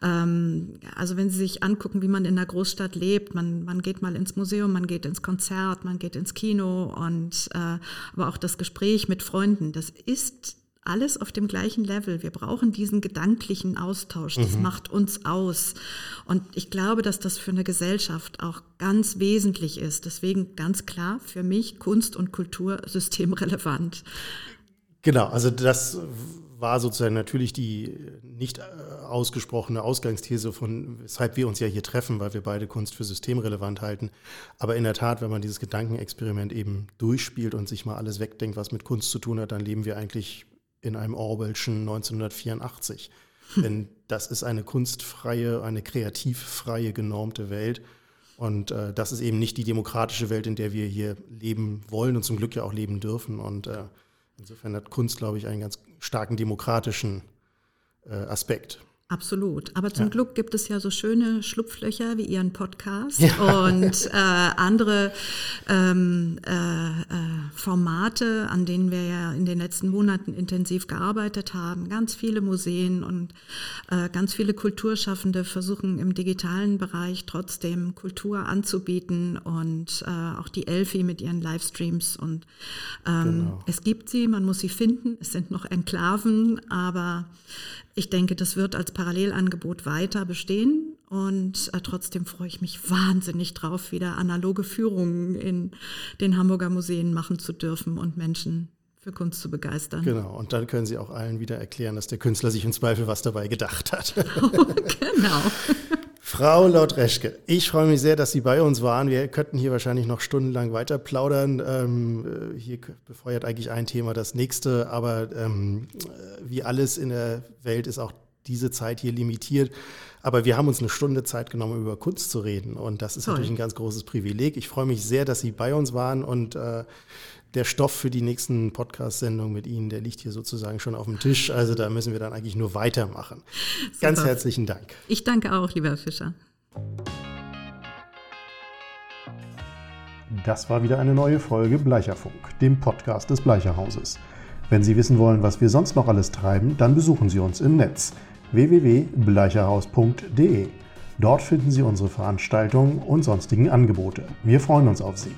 ähm, also wenn Sie sich angucken, wie man in der Großstadt lebt, man, man geht mal ins Museum, man geht ins Konzert, man geht ins Kino und äh, aber auch das Gespräch mit Freunden, das ist alles auf dem gleichen Level. Wir brauchen diesen gedanklichen Austausch. Das mhm. macht uns aus. Und ich glaube, dass das für eine Gesellschaft auch ganz wesentlich ist. Deswegen ganz klar für mich Kunst und Kultur systemrelevant. Genau, also das war sozusagen natürlich die nicht ausgesprochene Ausgangsthese von, weshalb wir uns ja hier treffen, weil wir beide Kunst für systemrelevant halten. Aber in der Tat, wenn man dieses Gedankenexperiment eben durchspielt und sich mal alles wegdenkt, was mit Kunst zu tun hat, dann leben wir eigentlich in einem Orwellschen 1984. Hm. Denn das ist eine kunstfreie, eine kreativfreie, genormte Welt. Und äh, das ist eben nicht die demokratische Welt, in der wir hier leben wollen und zum Glück ja auch leben dürfen. Und äh, insofern hat Kunst, glaube ich, einen ganz starken demokratischen äh, Aspekt. Absolut. Aber zum ja. Glück gibt es ja so schöne Schlupflöcher wie Ihren Podcast ja. und *laughs* äh, andere ähm, äh, äh, Formate, an denen wir ja in den letzten Monaten intensiv gearbeitet haben. Ganz viele Museen und äh, ganz viele Kulturschaffende versuchen im digitalen Bereich trotzdem Kultur anzubieten und äh, auch die Elfi mit ihren Livestreams. Und ähm, genau. es gibt sie, man muss sie finden. Es sind noch Enklaven, aber ich denke, das wird als Parallelangebot weiter bestehen. Und äh, trotzdem freue ich mich wahnsinnig drauf, wieder analoge Führungen in den Hamburger Museen machen zu dürfen und Menschen für Kunst zu begeistern. Genau, und dann können Sie auch allen wieder erklären, dass der Künstler sich im Zweifel was dabei gedacht hat. *laughs* genau. Frau Lautreschke, ich freue mich sehr, dass Sie bei uns waren. Wir könnten hier wahrscheinlich noch stundenlang weiter plaudern. Ähm, äh, hier befeuert eigentlich ein Thema das nächste, aber ähm, wie alles in der Welt ist auch diese Zeit hier limitiert. Aber wir haben uns eine Stunde Zeit genommen, über Kunst zu reden. Und das ist Toll. natürlich ein ganz großes Privileg. Ich freue mich sehr, dass Sie bei uns waren und äh, der Stoff für die nächsten Podcast-Sendungen mit Ihnen, der liegt hier sozusagen schon auf dem Tisch. Also da müssen wir dann eigentlich nur weitermachen. Super. Ganz herzlichen Dank. Ich danke auch, lieber Fischer. Das war wieder eine neue Folge Bleicherfunk, dem Podcast des Bleicherhauses. Wenn Sie wissen wollen, was wir sonst noch alles treiben, dann besuchen Sie uns im Netz www.bleicherhaus.de. Dort finden Sie unsere Veranstaltungen und sonstigen Angebote. Wir freuen uns auf Sie.